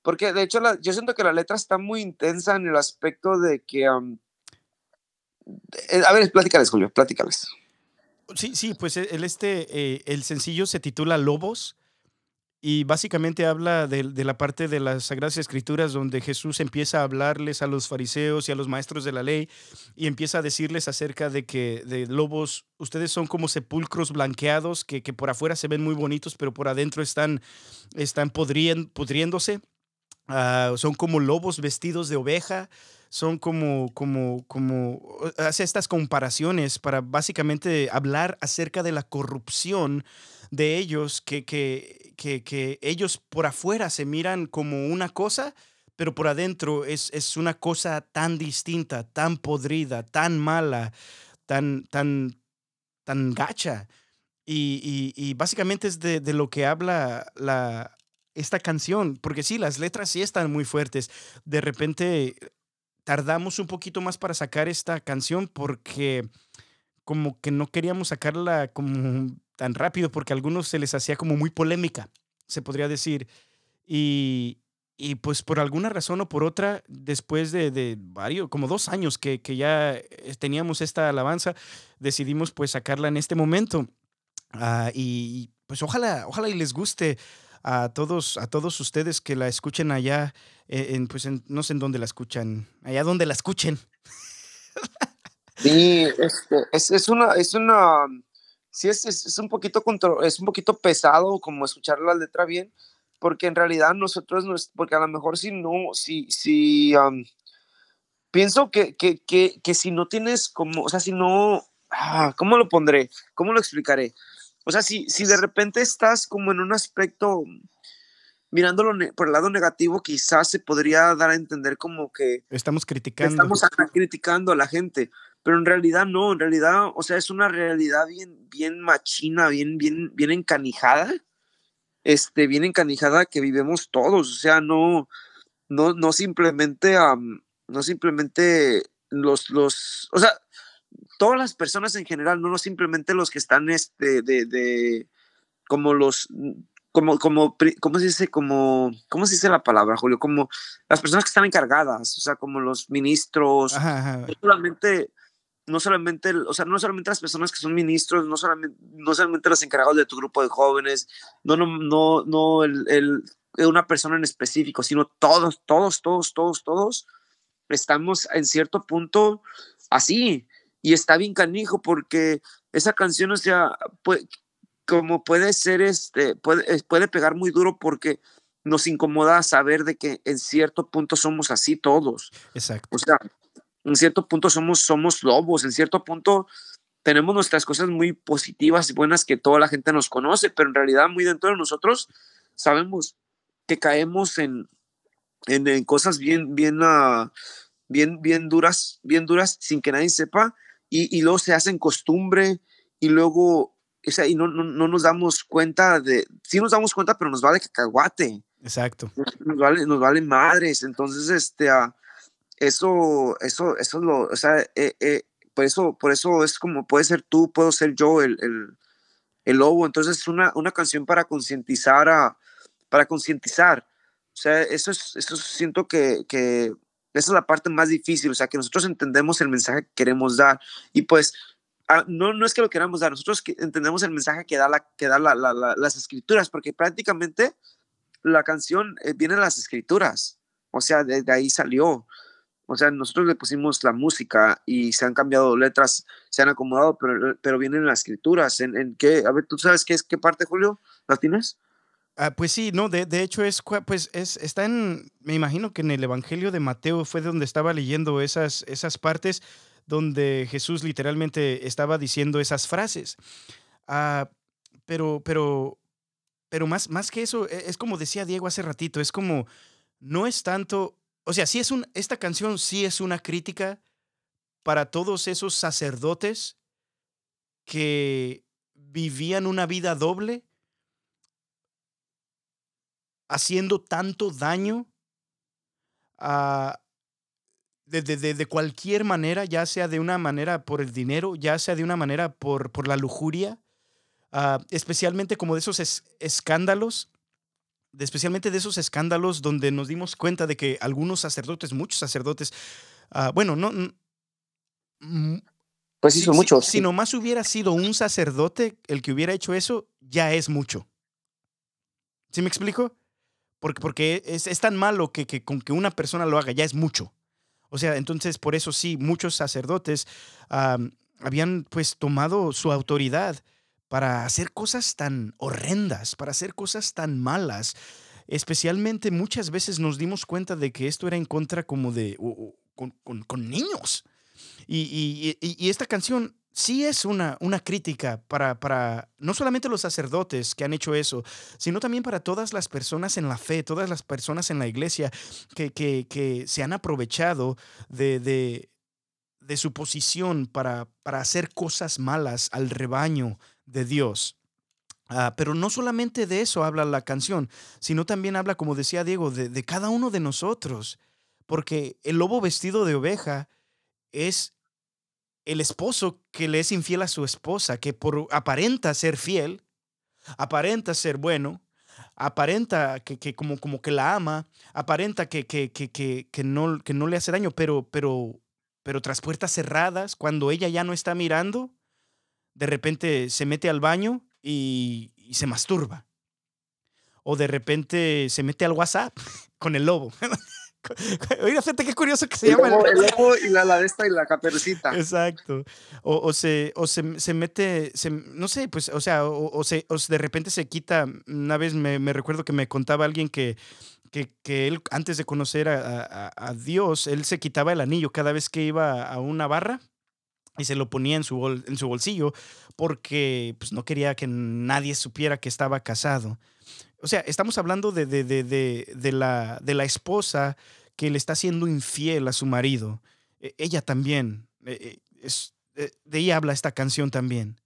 porque de hecho la, yo siento que la letra está muy intensa en el aspecto de que, um, a ver, platícales, Julio, platícales. Sí, sí, pues el, este, eh, el sencillo se titula Lobos y básicamente habla de, la parte de las Sagradas Escrituras donde Jesús empieza a hablarles a los fariseos y a los maestros de la ley y empieza a decirles acerca de que de lobos, ustedes son como sepulcros blanqueados que, que por afuera se ven muy bonitos, pero por adentro están, están pudriéndose. Uh, son como lobos vestidos de oveja son como, como, como, hace estas comparaciones para básicamente hablar acerca de la corrupción de ellos, que, que, que, que ellos por afuera se miran como una cosa, pero por adentro es, es una cosa tan distinta, tan podrida, tan mala, tan, tan, tan gacha. Y, y, y básicamente es de, de, lo que habla la, esta canción, porque sí, las letras sí están muy fuertes. De repente tardamos un poquito más para sacar esta canción porque como que no queríamos sacarla como tan rápido porque a algunos se les hacía como muy polémica, se podría decir. Y, y pues por alguna razón o por otra, después de, de varios, como dos años que, ya eh, teníamos esta alabanza, decidimos pues sacarla en este momento. Uh, y pues ojalá, ojalá y les guste a todos, a todos ustedes que la escuchen allá, en, pues en, no sé en dónde la escuchan, allá donde la escuchen. Sí, este, es, es una, es una, sí es, es, es un poquito contro- es un poquito pesado como escuchar la letra bien, porque en realidad nosotros, no es- porque a lo mejor si no, si, si, am, pienso que, que, que, que si no tienes como, o sea, si no, ah, ¿cómo lo pondré? ¿Cómo lo explicaré? O sea, si, si de repente estás como en un aspecto, mirándolo por el lado negativo, quizás se podría dar a entender como que Estamos criticando. estamos criticando a la gente, pero en realidad no, en realidad, o sea, es una realidad bien, bien machina, bien, bien, bien encanijada, este, bien encanijada que vivimos todos, o sea, no, no, no simplemente, am, no simplemente los, los, o sea, todas las personas en general, no, simplemente los que están, este, de, de, como los, como, como, ¿cómo se dice? Como, ¿cómo se dice la palabra, Julio? Como las personas que están encargadas, o sea, como los ministros, Ajá, ajá. no solamente, no solamente, o sea, no solamente las personas que son ministros, no solamente, no solamente los encargados de tu grupo de jóvenes, no, no, no, no el, el- una persona en específico, sino todos, todos, todos, todos, todos estamos en cierto punto así. Y está bien canijo porque esa canción, o sea, como puede ser, este, puede, puede pegar muy duro porque nos incomoda saber de que en cierto punto somos así todos. Exacto. O sea, en cierto punto somos, somos lobos, en cierto punto tenemos nuestras cosas muy positivas y buenas que toda la gente nos conoce, pero en realidad muy dentro de nosotros sabemos que caemos en, en, en cosas bien, bien, ah, bien, bien duras, bien duras sin que nadie sepa y, y luego se hacen costumbre y luego, o sea, y no, no, no nos damos cuenta de, sí nos damos cuenta, pero nos vale cacahuate Exacto. nos vale, nos vale madres. Entonces, este, ah, eso, eso, eso es lo, o sea, eh, eh, por eso, por eso es como puede ser tú, puedo ser yo el, el, el lobo. Entonces, es una, una canción para concientizar a, para concientizar. O sea, eso es, eso siento que, que esa es la parte más difícil, o sea, que nosotros entendemos el mensaje que queremos dar. Y pues, ah, no, no es que lo queramos dar, nosotros entendemos el mensaje que da, la, que da la, la, la, las escrituras, porque prácticamente la canción eh, viene de las escrituras, o sea, de, de, ahí salió. O sea, nosotros le pusimos la música y se han cambiado letras, se han acomodado, pero, pero vienen las escrituras. ¿En, en qué? A ver, ¿tú sabes qué es qué parte, Julio? ¿Las tienes? Ah, pues sí, no, de, de hecho es, pues es, está en, me imagino que en el Evangelio de Mateo fue donde estaba leyendo esas, esas partes donde Jesús literalmente estaba diciendo esas frases. Ah, pero, pero, pero más, más que eso, e- es como decía Diego hace ratito, es como, no es tanto, o sea, sí es un, esta canción sí es una crítica para todos esos sacerdotes que vivían una vida doble haciendo tanto daño a, de, de- de- de cualquier manera, ya sea de una manera por el dinero, ya sea de una manera por, por la lujuria, ah, especialmente como de esos es- escándalos, de- especialmente de esos escándalos donde nos dimos cuenta de que algunos sacerdotes, muchos sacerdotes, ah, bueno, no... mm, Pues si, hizo si- mucho. si nomás hubiera sido un sacerdote el que hubiera hecho eso, ya es mucho. ¿Sí me explico? Porque, porque es, es tan malo que, que con que una persona lo haga ya es mucho. O sea, entonces por eso sí, muchos sacerdotes habían pues tomado su autoridad para hacer cosas tan horrendas, para hacer cosas tan malas. Especialmente muchas veces nos dimos cuenta de que esto era en contra como de... o- o con, con- con niños. Y- y- y esta canción sí es una, una crítica para, para no solamente los sacerdotes que han hecho eso, sino también para todas las personas en la fe, todas las personas en la iglesia que, que- que se han aprovechado de, de- de su posición para, para hacer cosas malas al rebaño de Dios. Ah, pero no solamente de eso habla la canción, sino también habla, como decía Diego, de, de cada uno de nosotros. Porque el lobo vestido de oveja es el esposo que le es infiel a su esposa, que por aparenta ser fiel, aparenta ser bueno, aparenta que, que como, como que la ama, aparenta que, que, que, no, que no le hace daño, pero, pero, pero tras puertas cerradas, cuando ella ya no está mirando, de repente se mete al baño y, y se masturba. O de repente se mete al WhatsApp con el lobo, Oiga, fíjate qué curioso que se El llama. lobo, el lobo y la, la de esta y la caperucita. Exacto. O, o se, o se, se mete, se- no sé, pues, o sea, o, o se, o de repente se quita. Una vez me, me recuerdo que me contaba alguien que, que, que él, antes de conocer a, a- a Dios, él se quitaba el anillo cada vez que iba a una barra y se lo ponía en su, bol- en su bolsillo porque pues, no quería que nadie supiera que estaba casado. O sea, estamos hablando de, de, de, la, de la esposa que le está siendo infiel a su marido. E- ella también, es, eh, de ella habla esta canción también.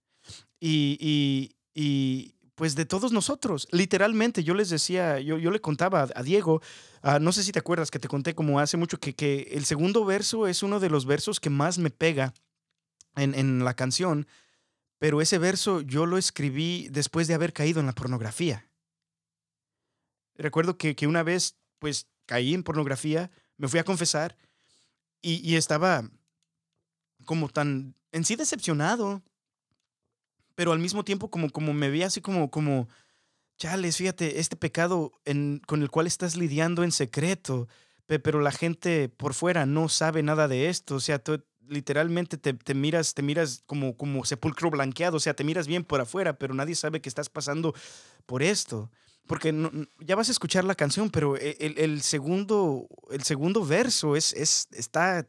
Y, y, y, pues de todos nosotros, literalmente, yo les decía, yo, yo le contaba a, a Diego, ah, no sé si te acuerdas que te conté como hace mucho que, que el segundo verso es uno de los versos que más me pega en, en la canción, pero ese verso yo lo escribí después de haber caído en la pornografía. Recuerdo que, que una vez, pues, caí en pornografía, me fui a confesar y, y estaba como tan, en sí decepcionado, pero al mismo tiempo como, como me veía así como, como, chales, fíjate, este pecado en, con el cual estás lidiando en secreto, pe- pero la gente por fuera no sabe nada de esto, o sea, tú literalmente te, te miras, te miras como, como sepulcro blanqueado, o sea, te miras bien por afuera, pero nadie sabe que estás pasando por esto. Porque ya vas a escuchar la canción, pero e- el, segundo, el segundo verso es, es, está,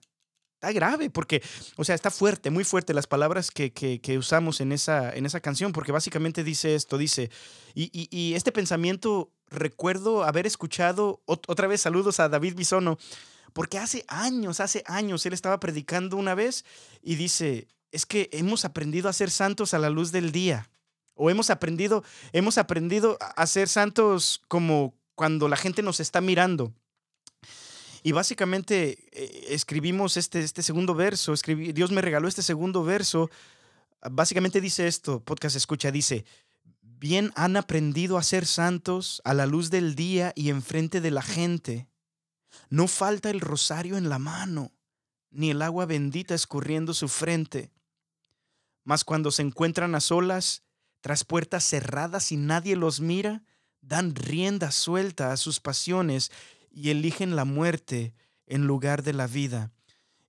está grave, porque, o sea, está fuerte, muy fuerte las palabras que, que- usamos en esa, en esa canción, porque básicamente dice esto, dice, y, y- y este pensamiento recuerdo haber escuchado, ot- otra vez saludos a David Bisono, porque hace años, hace años, él estaba predicando una vez y dice, es que hemos aprendido a ser santos a la luz del día. O hemos aprendido, hemos aprendido a ser santos como cuando la gente nos está mirando. Y básicamente eh, escribimos este, este segundo verso, Dios me regaló este segundo verso. Básicamente dice esto, podcast escucha, dice, bien han aprendido a ser santos a la luz del día y enfrente de la gente. No falta el rosario en la mano, ni el agua bendita escurriendo su frente. Mas cuando se encuentran a solas, tras puertas cerradas y nadie los mira, dan rienda suelta a sus pasiones y eligen la muerte en lugar de la vida.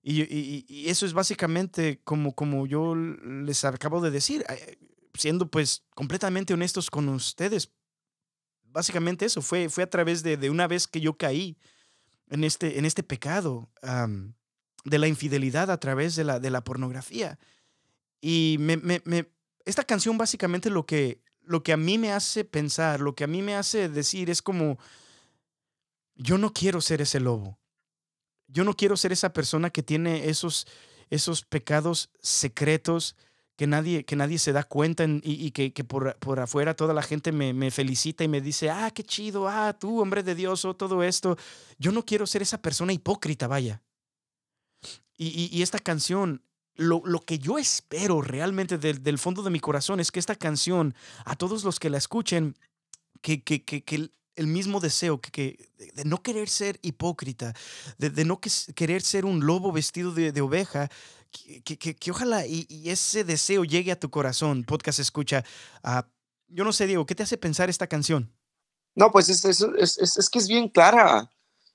Y, eso es básicamente como, como yo les acabo de decir, eh, siendo pues completamente honestos con ustedes. Básicamente eso fue, fue a través de, una vez que yo caí en este, en este pecado de la infidelidad a través de la, de la pornografía. Y me- esta canción básicamente lo que, lo que a mí me hace pensar, lo que a mí me hace decir es como, yo no quiero ser ese lobo. Yo no quiero ser esa persona que tiene esos, esos pecados secretos que nadie, que nadie se da cuenta en- y, que, por, por afuera toda la gente me, me felicita y me dice, ah, qué chido, ah, tú, hombre de Dios, o todo esto. Yo no quiero ser esa persona hipócrita, vaya. Y- y esta canción, lo, lo que yo espero realmente del, del fondo de mi corazón es que esta canción, a todos los que la escuchen, que, que, que, el, mismo deseo que, que de, no querer ser hipócrita, de, no que- querer ser un lobo vestido de, de oveja, que, que- ojalá y, ese deseo llegue a tu corazón, podcast escucha. ah, yo no sé, Diego, ¿qué te hace pensar esta canción? No, pues es, es, es, es- es que es bien clara.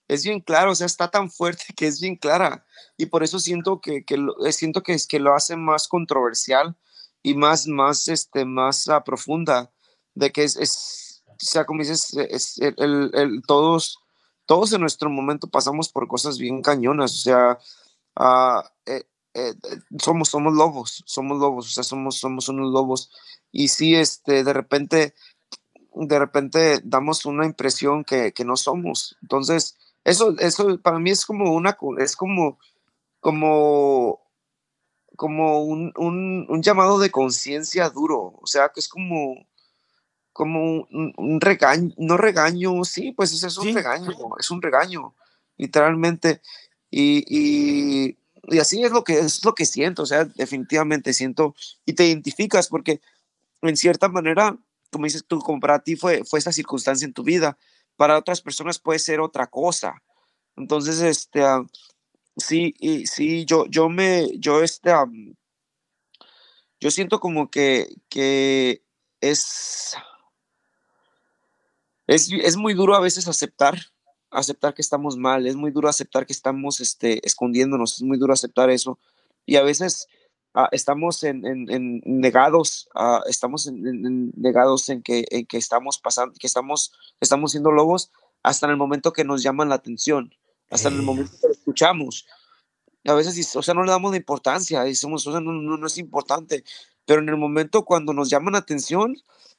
Es bien clara, o sea, está tan fuerte que es bien clara. Y por eso siento que, que lo, eh, siento que, es, que lo hace más controversial y más, más, este, más ah, profunda. De que es, es, o sea, como dices, es el, el- el- todos, todos en nuestro momento pasamos por cosas bien cañonas. O sea, eh, eh, eh, somos, somos lobos, somos lobos, o sea, somos, somos unos lobos. Y sí, este, de repente de repente damos una impresión que, que no somos. Entonces, eso, eso para mí es como una, es como, como, como un, un, un llamado de conciencia duro. O sea, que es como, como un, un regaño, no regaño, sí, pues es, es un Sí. regaño, es un regaño, literalmente. Y, y, y así es lo que es lo que siento, o sea, definitivamente siento y te identificas porque en cierta manera, como dices tú, como para ti fue, fue esa circunstancia en tu vida, para otras personas puede ser otra cosa. Entonces, este, ah, sí, y sí, yo, yo me, yo, este, am, yo siento como que, que es, es, es muy duro a veces aceptar aceptar que estamos mal, es muy duro aceptar que estamos este, escondiéndonos, es muy duro aceptar eso. Y a veces ah, estamos en, en, negados, ah, estamos en, negados en que, en que estamos pasando, que estamos, estamos siendo lobos hasta en el momento que nos llaman la atención, hasta en el momento que lo escuchamos. A veces, o sea, no le damos la importancia, decimos, o sea, no, no, es importante, pero en el momento cuando nos llaman la atención,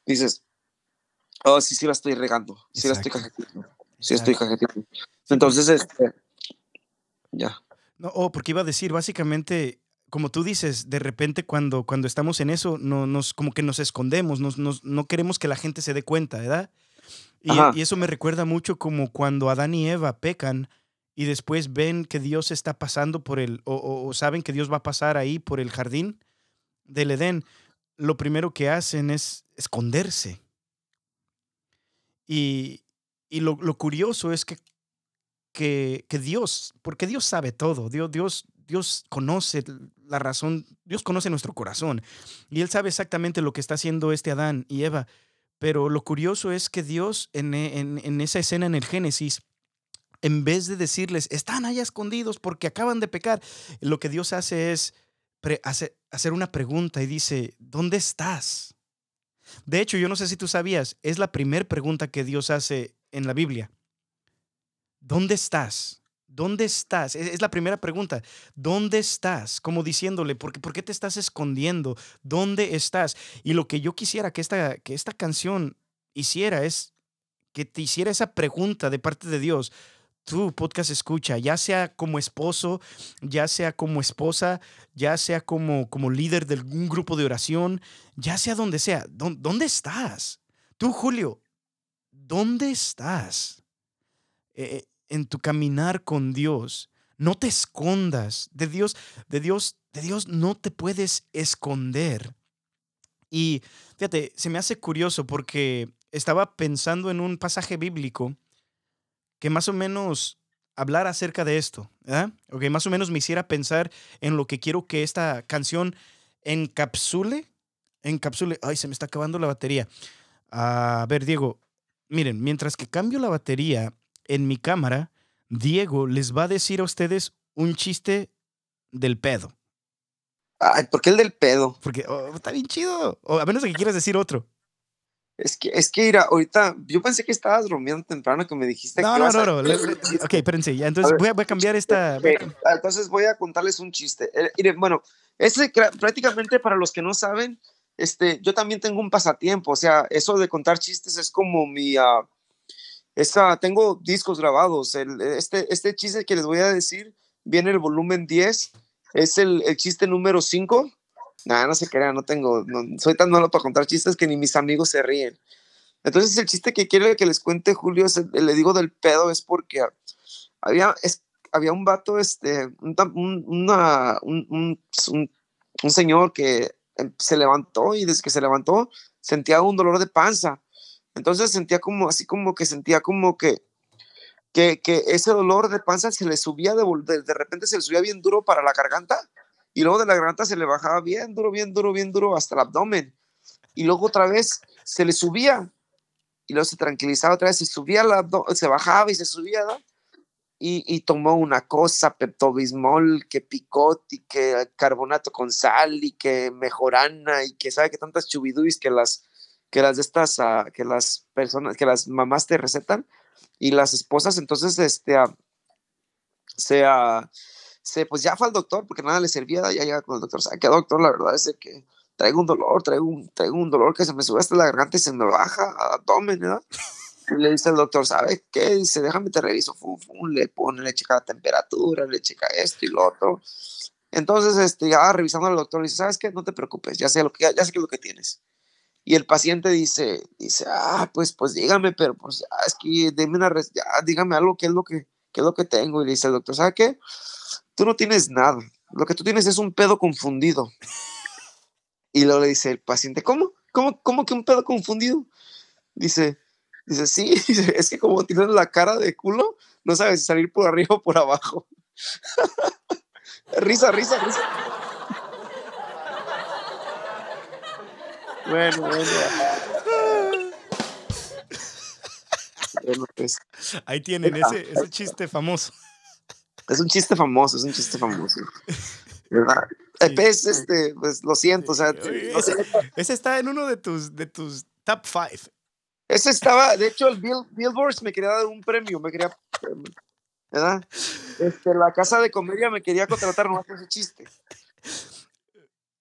dices, oh, sí, sí la estoy regando, sí la estoy cajeteando, sí estoy cajeteando. Entonces, este, ya. No, oh, porque iba a decir, básicamente, como tú dices, de repente cuando, cuando estamos en eso, no, nos, como que nos escondemos, nos, nos, no queremos que la gente se dé cuenta, ¿verdad? Y, y, eso me recuerda mucho como cuando Adán y Eva pecan y después ven que Dios está pasando por el, o, saben que Dios va a pasar ahí por el jardín del Edén, lo primero que hacen es esconderse. Y, y lo, lo, curioso es que, que, que, Dios, porque Dios sabe todo, Dios, Dios, Dios conoce la razón, Dios conoce nuestro corazón y Él sabe exactamente lo que está haciendo este Adán y Eva. Pero lo curioso es que Dios en, esa escena en el Génesis, en vez de decirles, están allá escondidos porque acaban de pecar, lo que Dios hace es hacer una pregunta y dice, ¿dónde estás? De hecho, yo no sé si tú sabías, es la primera pregunta que Dios hace en la Biblia. ¿Dónde estás? ¿Dónde estás? Es, la primera pregunta. ¿Dónde estás? Como diciéndole, ¿por qué, ¿por qué te estás escondiendo? ¿Dónde estás? Y lo que yo quisiera que esta, que esta canción hiciera es que te hiciera esa pregunta de parte de Dios tu podcast escucha, ya sea como esposo, ya sea como esposa, ya sea como, como líder de algún grupo de oración, ya sea donde sea, ¿dónde estás? Tú, Julio, ¿dónde estás? Eh, en tu caminar con Dios. No te escondas. De Dios, de Dios, de Dios no te puedes esconder. Y fíjate, se me hace curioso porque estaba pensando en un pasaje bíblico que más o menos hablara acerca de esto, ¿verdad? O que más o menos me hiciera pensar en lo que quiero que esta canción encapsule. Encapsule. Ay, se me está acabando la batería. A ver, Diego, miren, mientras que cambio la batería en mi cámara, Diego les va a decir a ustedes un chiste del pedo. Ay, ¿por qué el del pedo? Porque oh, está bien chido. O a menos que quieras decir otro. Es que, es que, mira, ahorita, yo pensé que estabas bromeando temprano que me dijiste no, que. No, no, no. ok, espérense, ya. Entonces voy, a, voy, a, cambiar esta. Ah, entonces voy a contarles un chiste. Eh, bueno, ese prácticamente para los que no saben, este, yo también tengo un pasatiempo. O sea, eso de contar chistes es como mi. Uh, esa, tengo discos grabados. El, este, este chiste que les voy a decir viene el volumen 10. Es el, el chiste número 5 Nada, no se crea, no tengo, no, soy tan malo para contar chistes que ni mis amigos se ríen. Entonces el chiste que quiero que les cuente Julio, le digo del pedo, es porque había, es, había un vato, este, un, una, un, un, un, señor que em, se levantó y desde que se levantó sentía un dolor de panza. Entonces sentía como, así como que sentía como que, que, que ese dolor de panza se le subía de, de, repente se le subía bien duro para la garganta y luego de la garganta se le bajaba bien duro, bien duro, bien duro hasta el abdomen. Y luego otra vez se le subía y luego se tranquilizaba otra vez, se subía al abdomen, se bajaba y se subía. Y, y, tomó una cosa, peptobismol, que picote, y que carbonato con sal, y que mejorana, y que sabe que tantas chubidubis que las, que las estas, uh, que las personas, que las mamás te recetan, y las esposas, entonces, este, uh, se, uh, pues ya fue al doctor porque nada le servía, ya llega con el doctor, ¿sabe qué doctor? La verdad es que traigo un dolor, traigo un, traigo un dolor que se me sube hasta la garganta y se me baja abdomen, ¿verdad? Y le dice el doctor, ¿sabe qué? Dice, déjame te reviso, le pone, le checa la temperatura, le checa esto y lo otro. Entonces, este, ya revisando al doctor, dice, ¿sabes qué? No te preocupes, ya sé, lo que, ya sé qué es lo que tienes. Y el paciente dice, dice, ah, pues, pues dígame, pero pues ya, es que déme una, ya, dígame algo, ¿qué es lo que, qué es lo que tengo? Y le dice el doctor, ¿sabe qué? tú no tienes nada, lo que tú tienes es un pedo confundido. Y luego le dice el paciente, ¿cómo? ¿Cómo, cómo que un pedo confundido? Dice, dice, sí, es que como tienes la cara de culo, no sabes si salir por arriba o por abajo. risa, risa, risa. Bueno, bueno. pues. Ahí tienen ese, ese chiste famoso. Es un chiste famoso, es un chiste famoso. ¿Verdad? Sí. Pez, este, pues lo siento, o sea, Oye, no sé, ese, ese está en uno de tus, de tus top five. ese estaba, de hecho, el Bill, Billboards me quería dar un premio, me quería, ¿verdad? Este, la casa de comedia me quería contratar por ese chiste.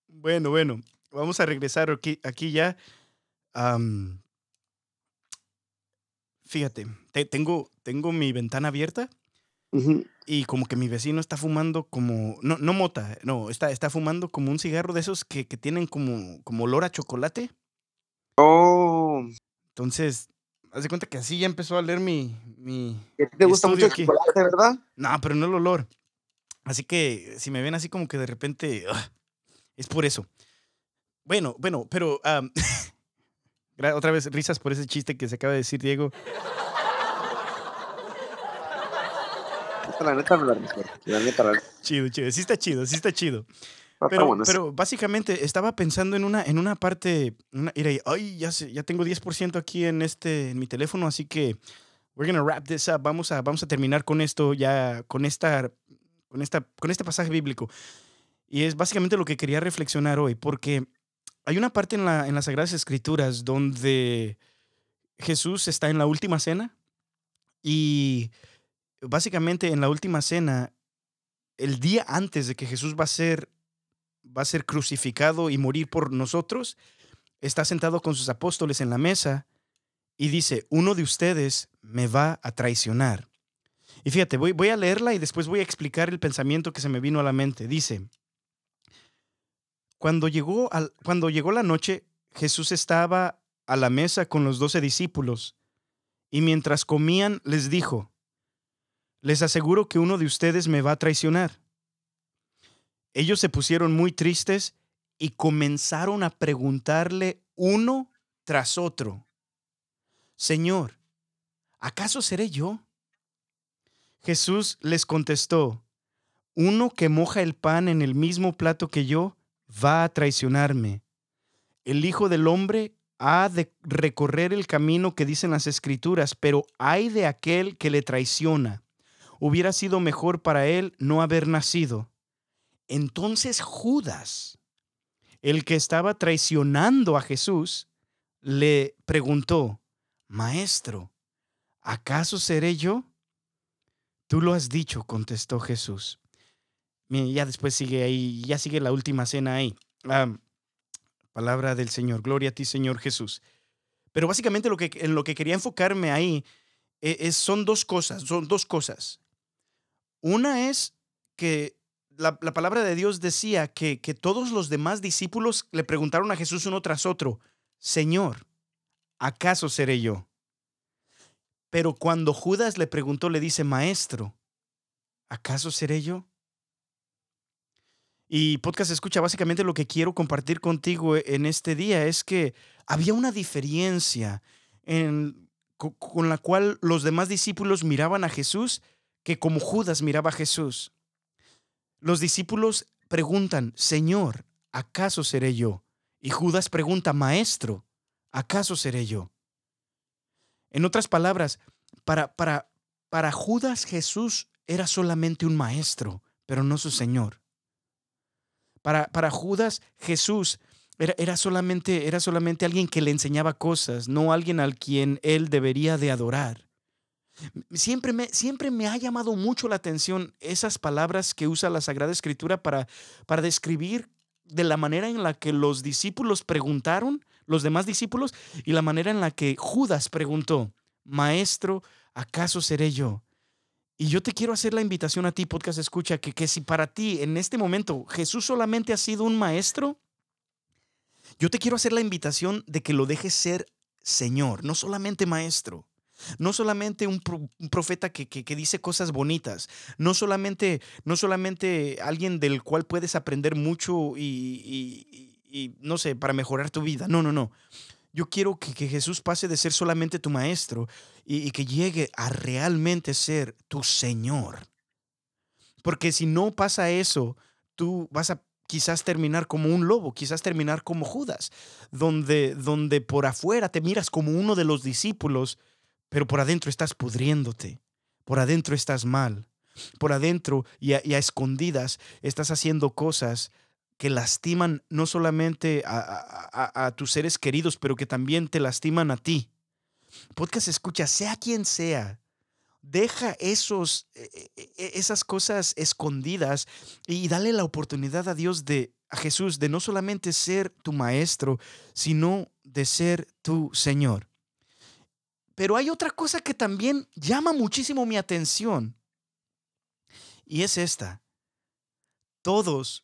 Bueno, bueno, vamos a regresar aquí, aquí ya. Fíjate, te- tengo, tengo mi ventana abierta y como que mi vecino está fumando como, no, no mota, no, está, está fumando como un cigarro de esos que, que tienen como, como olor a chocolate. Oh, Entonces, haz de cuenta que así ya empezó a leer mi, mi... te gusta mucho el chocolate, ¿verdad? No, pero no el olor. Así que si me ven así como que de repente, es por eso. Bueno, bueno, pero gra- otra vez risas por ese chiste que se acaba de decir Diego. La neta me la neta, la neta. Chido, chido. Sí está chido, sí está chido. Está Pero, pero básicamente estaba pensando en una, en una parte. Una, ay, ya, sé, ya tengo 10% aquí en, este, en mi teléfono, así que we're gonna wrap this up. Vamos a, vamos a terminar con esto ya, con, esta, con, esta, con este pasaje bíblico. Y es básicamente lo que quería reflexionar hoy, porque hay una parte en, la, en las Sagradas Escrituras donde Jesús está en la última cena y básicamente en la última cena, el día antes de que Jesús va a ser va a ser crucificado y morir por nosotros, está sentado con sus apóstoles en la mesa y dice, uno de ustedes me va a traicionar. Y fíjate, voy, voy a leerla y después voy a explicar el pensamiento que se me vino a la mente. Dice, cuando llegó, al, cuando llegó la noche, Jesús estaba a la mesa con los doce discípulos y mientras comían les dijo, les aseguro que uno de ustedes me va a traicionar. Ellos se pusieron muy tristes y comenzaron a preguntarle uno tras otro, Señor, ¿acaso seré yo? Jesús les contestó, uno que moja el pan en el mismo plato que yo va a traicionarme. El Hijo del Hombre ha de recorrer el camino que dicen las Escrituras, pero hay de aquel que le traiciona. Hubiera sido mejor para él no haber nacido. Entonces Judas, el que estaba traicionando a Jesús, le preguntó, Maestro, ¿acaso seré yo? Tú lo has dicho, contestó Jesús. Mira, ya después sigue ahí, ya sigue la última cena ahí. Ah, palabra del Señor, gloria a ti, Señor Jesús. Pero básicamente lo que, en lo que quería enfocarme ahí eh, es, son dos cosas, son dos cosas. Una es que la, la palabra de Dios decía que, que todos los demás discípulos le preguntaron a Jesús uno tras otro, Señor, ¿acaso seré yo? Pero cuando Judas le preguntó, le dice, Maestro, ¿acaso seré yo? Y podcast escucha, básicamente lo que quiero compartir contigo en este día es que había una diferencia en, co- con la cual los demás discípulos miraban a Jesús que como Judas miraba a Jesús. Los discípulos preguntan, Señor, ¿acaso seré yo? Y Judas pregunta, Maestro, ¿acaso seré yo? En otras palabras, para, para, para Judas Jesús era solamente un maestro, pero no su Señor. Para, para Judas Jesús era, era, solamente, era solamente alguien que le enseñaba cosas, no alguien al quien él debería de adorar. Siempre me, siempre me ha llamado mucho la atención esas palabras que usa la Sagrada Escritura para, para describir de la manera en la que los discípulos preguntaron, los demás discípulos, y la manera en la que Judas preguntó, Maestro, ¿acaso seré yo? Y yo te quiero hacer la invitación a ti, podcast escucha, que, que si para ti en este momento Jesús solamente ha sido un maestro, yo te quiero hacer la invitación de que lo dejes ser Señor, no solamente maestro. No solamente un, pro, un profeta que, que, que, dice cosas bonitas, no solamente, no solamente alguien del cual puedes aprender mucho y, y, y, no sé, para mejorar tu vida. No, no, no. Yo quiero que, Jesús pase de ser solamente tu maestro y, y que llegue a realmente ser tu Señor. Porque si no pasa eso, tú vas a quizás terminar como un lobo, quizás terminar como Judas, donde, donde por afuera te miras como uno de los discípulos, pero por adentro estás pudriéndote, por adentro estás mal, por adentro y a, escondidas estás haciendo cosas que lastiman no solamente a, tus seres queridos, pero que también te lastiman a ti. Podcast escucha, sea quien sea, deja esos, e, e, e, esas cosas escondidas y dale la oportunidad a Dios de, a Jesús, de no solamente ser tu maestro, sino de ser tu Señor. Pero hay otra cosa que también llama muchísimo mi atención. Y es esta. Todos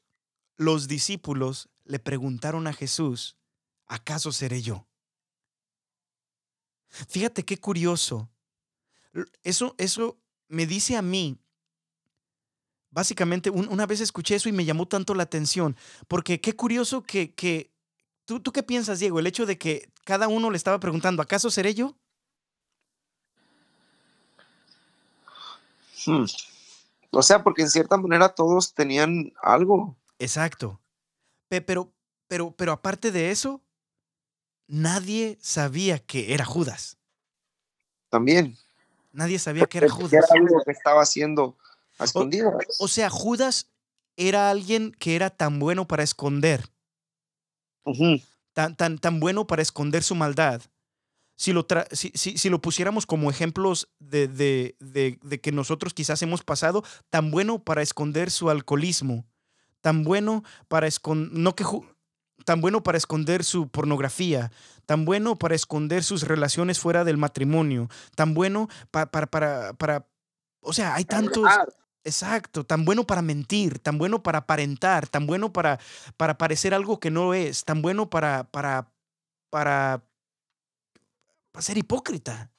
los discípulos le preguntaron a Jesús, ¿acaso seré yo? Fíjate qué curioso. Eso, eso me dice a mí. Básicamente, una vez escuché eso y me llamó tanto la atención, porque qué curioso que, que ¿tú, ¿tú qué piensas, Diego? El hecho de que cada uno le estaba preguntando, ¿acaso seré yo? Hmm. O sea, porque en cierta manera todos tenían algo. Exacto. Pero, pero, pero aparte de eso, nadie sabía que era Judas. También. Nadie sabía que era Judas. Era algo que estaba haciendo a escondidas. O, sea, Judas era alguien que era tan bueno para esconder. tan, tan, tan bueno para esconder su maldad si lo, si, lo pusiéramos como ejemplos de, que nosotros quizás hemos pasado, tan bueno para esconder su alcoholismo, tan bueno para esconder, no que, tan bueno para esconder su pornografía, tan bueno para esconder sus relaciones fuera del matrimonio, tan bueno para, para, para, o sea, hay tantos... Exacto, tan bueno para mentir, tan bueno para aparentar, tan bueno para, para parecer algo que no es, tan bueno para, para, para para ser hipócrita.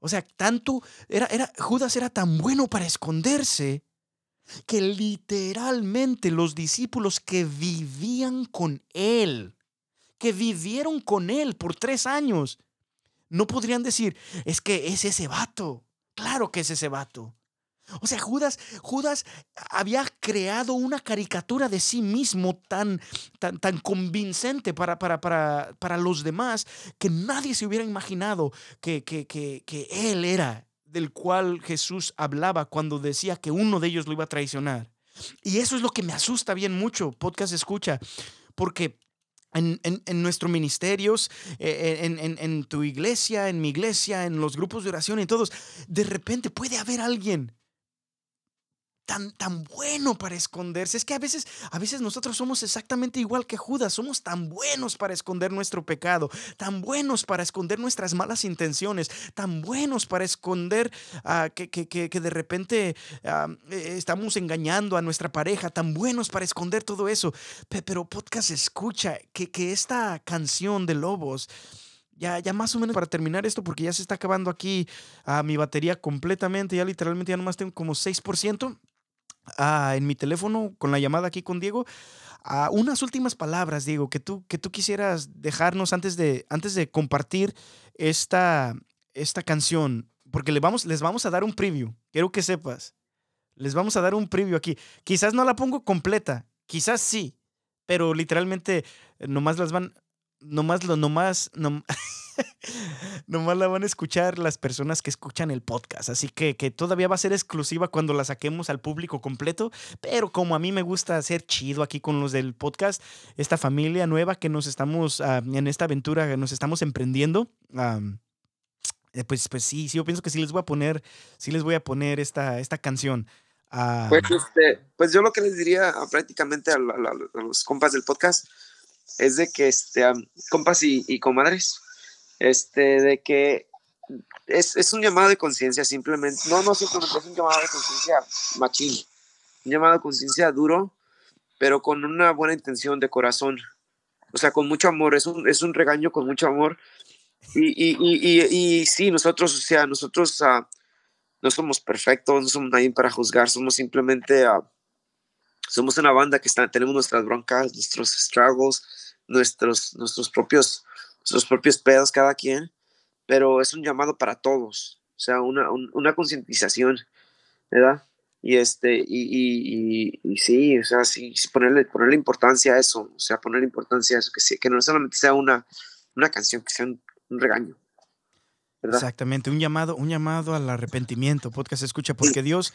O sea, tanto era, era, Judas era tan bueno para esconderse que literalmente los discípulos que vivían con él, que vivieron con él por tres años, no podrían decir, es que es ese vato. Claro que es ese vato. O sea, Judas, Judas había creado una caricatura de sí mismo tan, tan, tan convincente para, para, para, para, los demás que nadie se hubiera imaginado que, que, que, que él era del cual Jesús hablaba cuando decía que uno de ellos lo iba a traicionar. Y eso es lo que me asusta bien mucho, podcast escucha, porque en, en, en nuestros ministerios, eh, en, en, tu iglesia, en mi iglesia, en los grupos de oración y todos, de repente puede haber alguien tan, tan bueno para esconderse. Es que a veces, a veces nosotros somos exactamente igual que Judas, somos tan buenos para esconder nuestro pecado, tan buenos para esconder nuestras malas intenciones, tan buenos para esconder ah, que, que, que, de repente ah, eh, estamos engañando a nuestra pareja, tan buenos para esconder todo eso. Pero podcast escucha que, que esta canción de Lobos... Ya, ya más o menos para terminar esto, porque ya se está acabando aquí ah, mi batería completamente, ya literalmente ya nomás tengo como 6%. Ah, en mi teléfono con la llamada aquí con Diego. Ah, unas últimas palabras, Diego, que tú, que tú quisieras dejarnos antes de, antes de compartir esta, esta canción, porque le vamos, les vamos a dar un preview, quiero que sepas. Les vamos a dar un preview aquí. Quizás no la pongo completa, quizás sí, pero literalmente nomás las van, nomás lo, nomás, no Nomás la van a escuchar las personas que escuchan el podcast. Así que, que todavía va a ser exclusiva cuando la saquemos al público completo. Pero como a mí me gusta hacer chido aquí con los del podcast, esta familia nueva que nos estamos ah, en esta aventura, nos estamos emprendiendo. Eh, pues, pues sí, sí, yo pienso que sí les voy a poner, sí les voy a poner esta, esta canción. pues, este, pues yo lo que les diría prácticamente a, los compas del podcast es de que, este, compas y, y comadres, este, de que es, es un llamado de conciencia simplemente, no, no simplemente es un llamado de conciencia machín, un llamado de conciencia duro, pero con una buena intención de corazón, o sea, con mucho amor, es un, es un regaño con mucho amor. Y, y, y, y sí, nosotros, o sea, nosotros uh, no somos perfectos, no somos nadie para juzgar, somos simplemente, uh, somos una banda que está, tenemos nuestras broncas, nuestros struggles, nuestros, nuestros propios sus propios pedos cada quien, pero es un llamado para todos, o sea, una, una concientización, ¿verdad? Y este, y, y, sí, o sea, sí, ponerle, ponerle importancia a eso, o sea, ponerle importancia a eso, que, sí, que no solamente sea una, una canción, que sea un, regaño. ¿verdad? Exactamente, un llamado, un llamado al arrepentimiento, podcast escucha, porque Dios,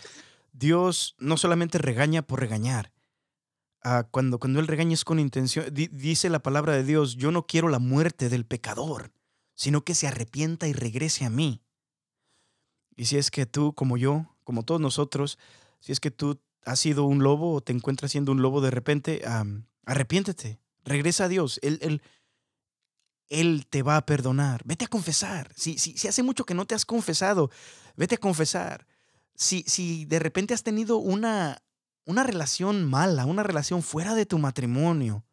Dios no solamente regaña por regañar. Ah, cuando, cuando Él regaña es con intención, di- dice la palabra de Dios, yo no quiero la muerte del pecador, sino que se arrepienta y regrese a mí. Y si es que tú, como yo, como todos nosotros, si es que tú has sido un lobo o te encuentras siendo un lobo de repente, arrepiéntete, regresa a Dios. Él, él, él te va a perdonar. Vete a confesar. Si, si, si hace mucho que no te has confesado, vete a confesar. Si, si de repente has tenido una, una relación mala, una relación fuera de tu matrimonio,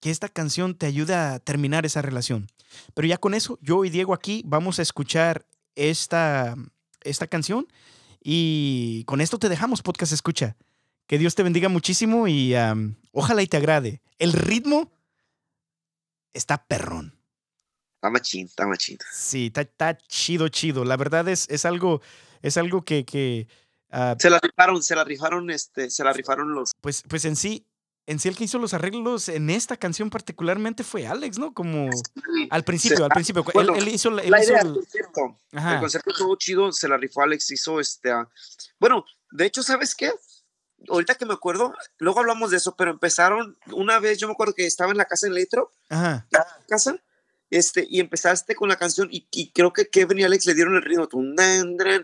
que esta canción te ayuda a terminar esa relación. Pero ya con eso, yo y Diego aquí vamos a escuchar esta, esta canción y con esto te dejamos, podcast escucha. Que Dios te bendiga muchísimo y ojalá y te agrade. El ritmo está perrón. Está machín, está machín. Sí, está, está chido, chido. La verdad es, es algo, es algo que, que ah, Se la rifaron, se la rifaron, este, se la rifaron los. pues, pues en sí, en sí el que hizo los arreglos en esta canción particularmente fue Alex, ¿no? Como al principio, al principio. Bueno, él, hizo, la- él La hizo idea, el- por cierto, el ajá, concepto estuvo chido, se la rifó Alex, hizo este. ah, Bueno, de hecho, ¿sabes qué? Ahorita que me acuerdo, luego hablamos de eso, pero empezaron una vez, yo me acuerdo que estaba en la casa en Letro, ajá. casa, este, y empezaste con la canción, y, y creo que Kevin y Alex le dieron el ritmo,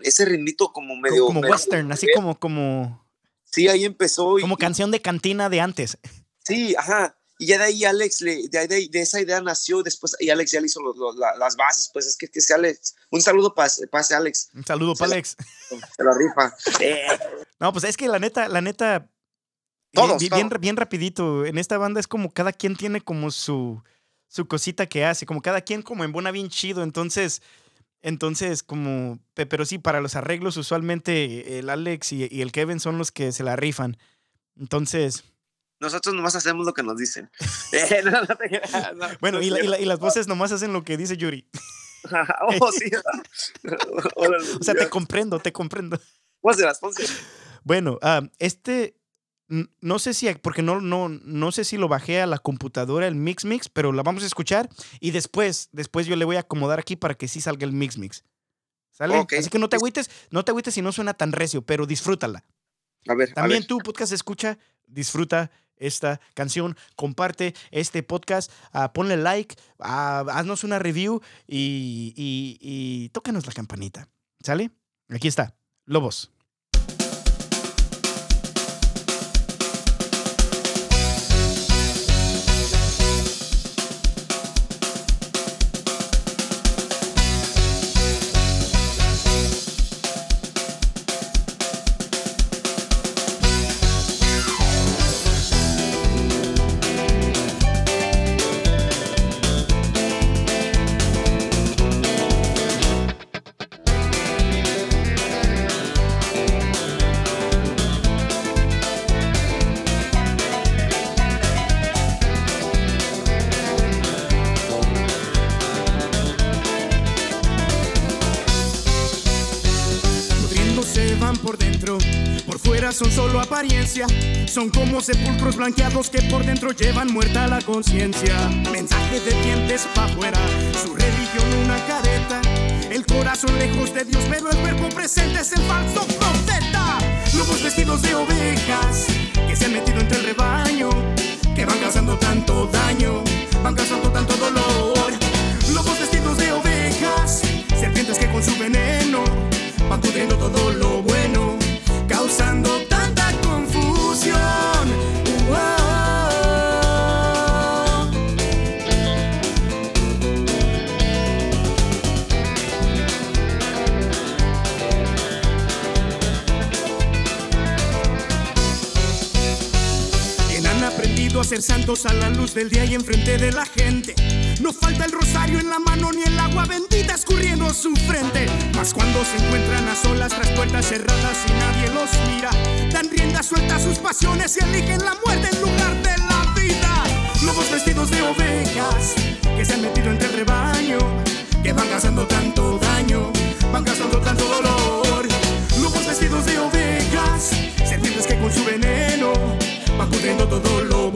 ese ritmito como medio. como medio- western, así como, como, Sí, ahí empezó. y- como canción de cantina de antes. Sí, ajá. Y ya de ahí Alex, le, de, ahí- de, de esa idea nació después, y Alex ya le hizo los- los- la- las bases, pues es que, que sea Alex. Un saludo para ese Alex, Un saludo para Alex. se la rifa. Eh, No, pues es que la neta, la neta, Todos, bien, bien, todos. bien rapidito, en esta banda es como cada quien tiene como su, su cosita que hace, como cada quien como embona bien chido, entonces, entonces como, pe- pero sí, para los arreglos usualmente el Alex y, y el Kevin son los que se la rifan, entonces, nosotros nomás hacemos lo que nos dicen. No, no te creas, no, bueno, no y, es la- y la- cierto. y las voces nomás hacen lo que dice Yuri, oh, sí. O sea, te comprendo, te comprendo. Pónselas, pónselas. Bueno, ah, este, no sé si, porque no, no, no sé si lo bajé a la computadora el Mix Mix, pero la vamos a escuchar y después, después yo le voy a acomodar aquí para que sí salga el Mix Mix. ¿Sale? Así que no te agüites, no te agüites si no suena tan recio, pero disfrútala. A ver, a También ver. tú, podcast escucha, disfruta esta canción, comparte este podcast, ah, ponle like, ah, haznos una review y, y, y tócanos la campanita. ¿Sale? Aquí está, Lobos. Son como sepulcros blanqueados que por dentro llevan muerta la conciencia. Mensaje de dientes pa' afuera, su religión una careta. El corazón lejos de Dios, pero el cuerpo presente es el falso profeta. Lobos vestidos de ovejas del día y enfrente de la gente. No falta el rosario en la mano ni el agua bendita escurriendo su frente. Mas cuando se encuentran a solas tras puertas cerradas y nadie los mira, dan rienda suelta a sus pasiones y eligen la muerte en lugar de la vida. Lobos vestidos de ovejas que se han metido entre el rebaño, que van causando tanto daño, van causando tanto dolor. Lobos vestidos de ovejas, serpientes que con su veneno van pudriendo todo lo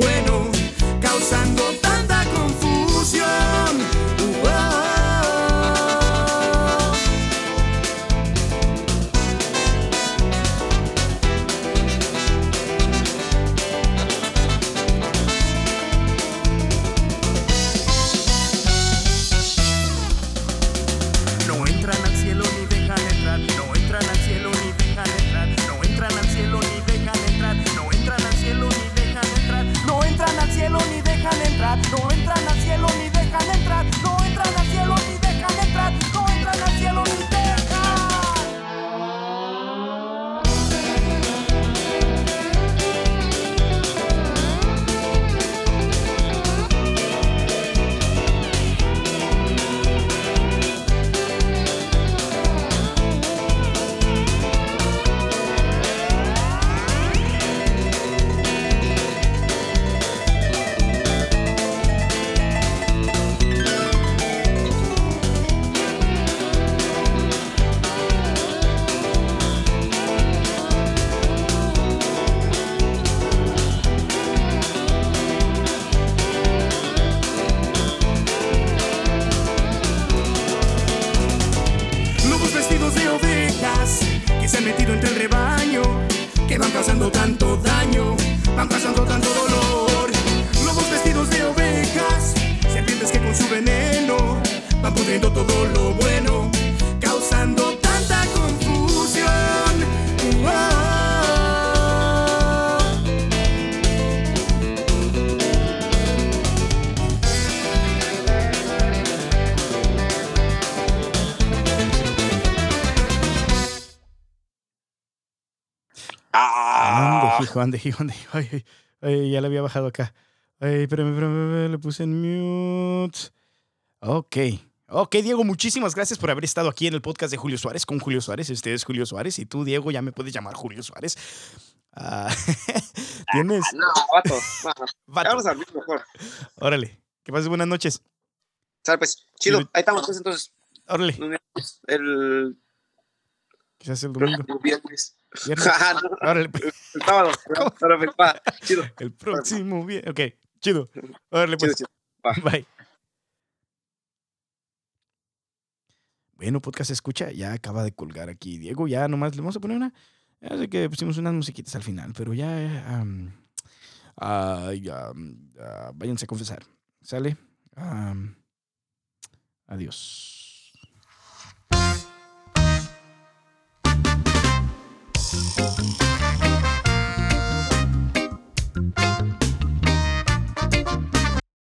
Ah, ande, hijo, ande, hijo. Ay, ay, ay, ya le había bajado acá. Ay, espérame, espérame, le puse en mute. Ok. Ok, Diego, muchísimas gracias por haber estado aquí en el podcast de Julio Suárez con Julio Suárez. Este es Julio Suárez y tú, Diego, ya me puedes llamar Julio Suárez. Ah, Tienes. no, vato. no. Vato, Vamos a dormir mejor. Órale. Que pases buenas noches. Sale, pues, chido. Ahí estamos, pues, entonces. Órale. El, Quizás el domingo. el viernes. Viernes. Ah, el sábado. Chido. El próximo bien. Ok, chido. Órale, Chido, pues. chido. Bye. Bueno, podcast escucha, ya acaba de colgar aquí. Diego, ya nomás le vamos a poner una. Ya sé que pusimos unas musiquitas al final, pero ya. am, ay, am, ah, váyanse a confesar. ¿Sale? Am, adiós. Thank you.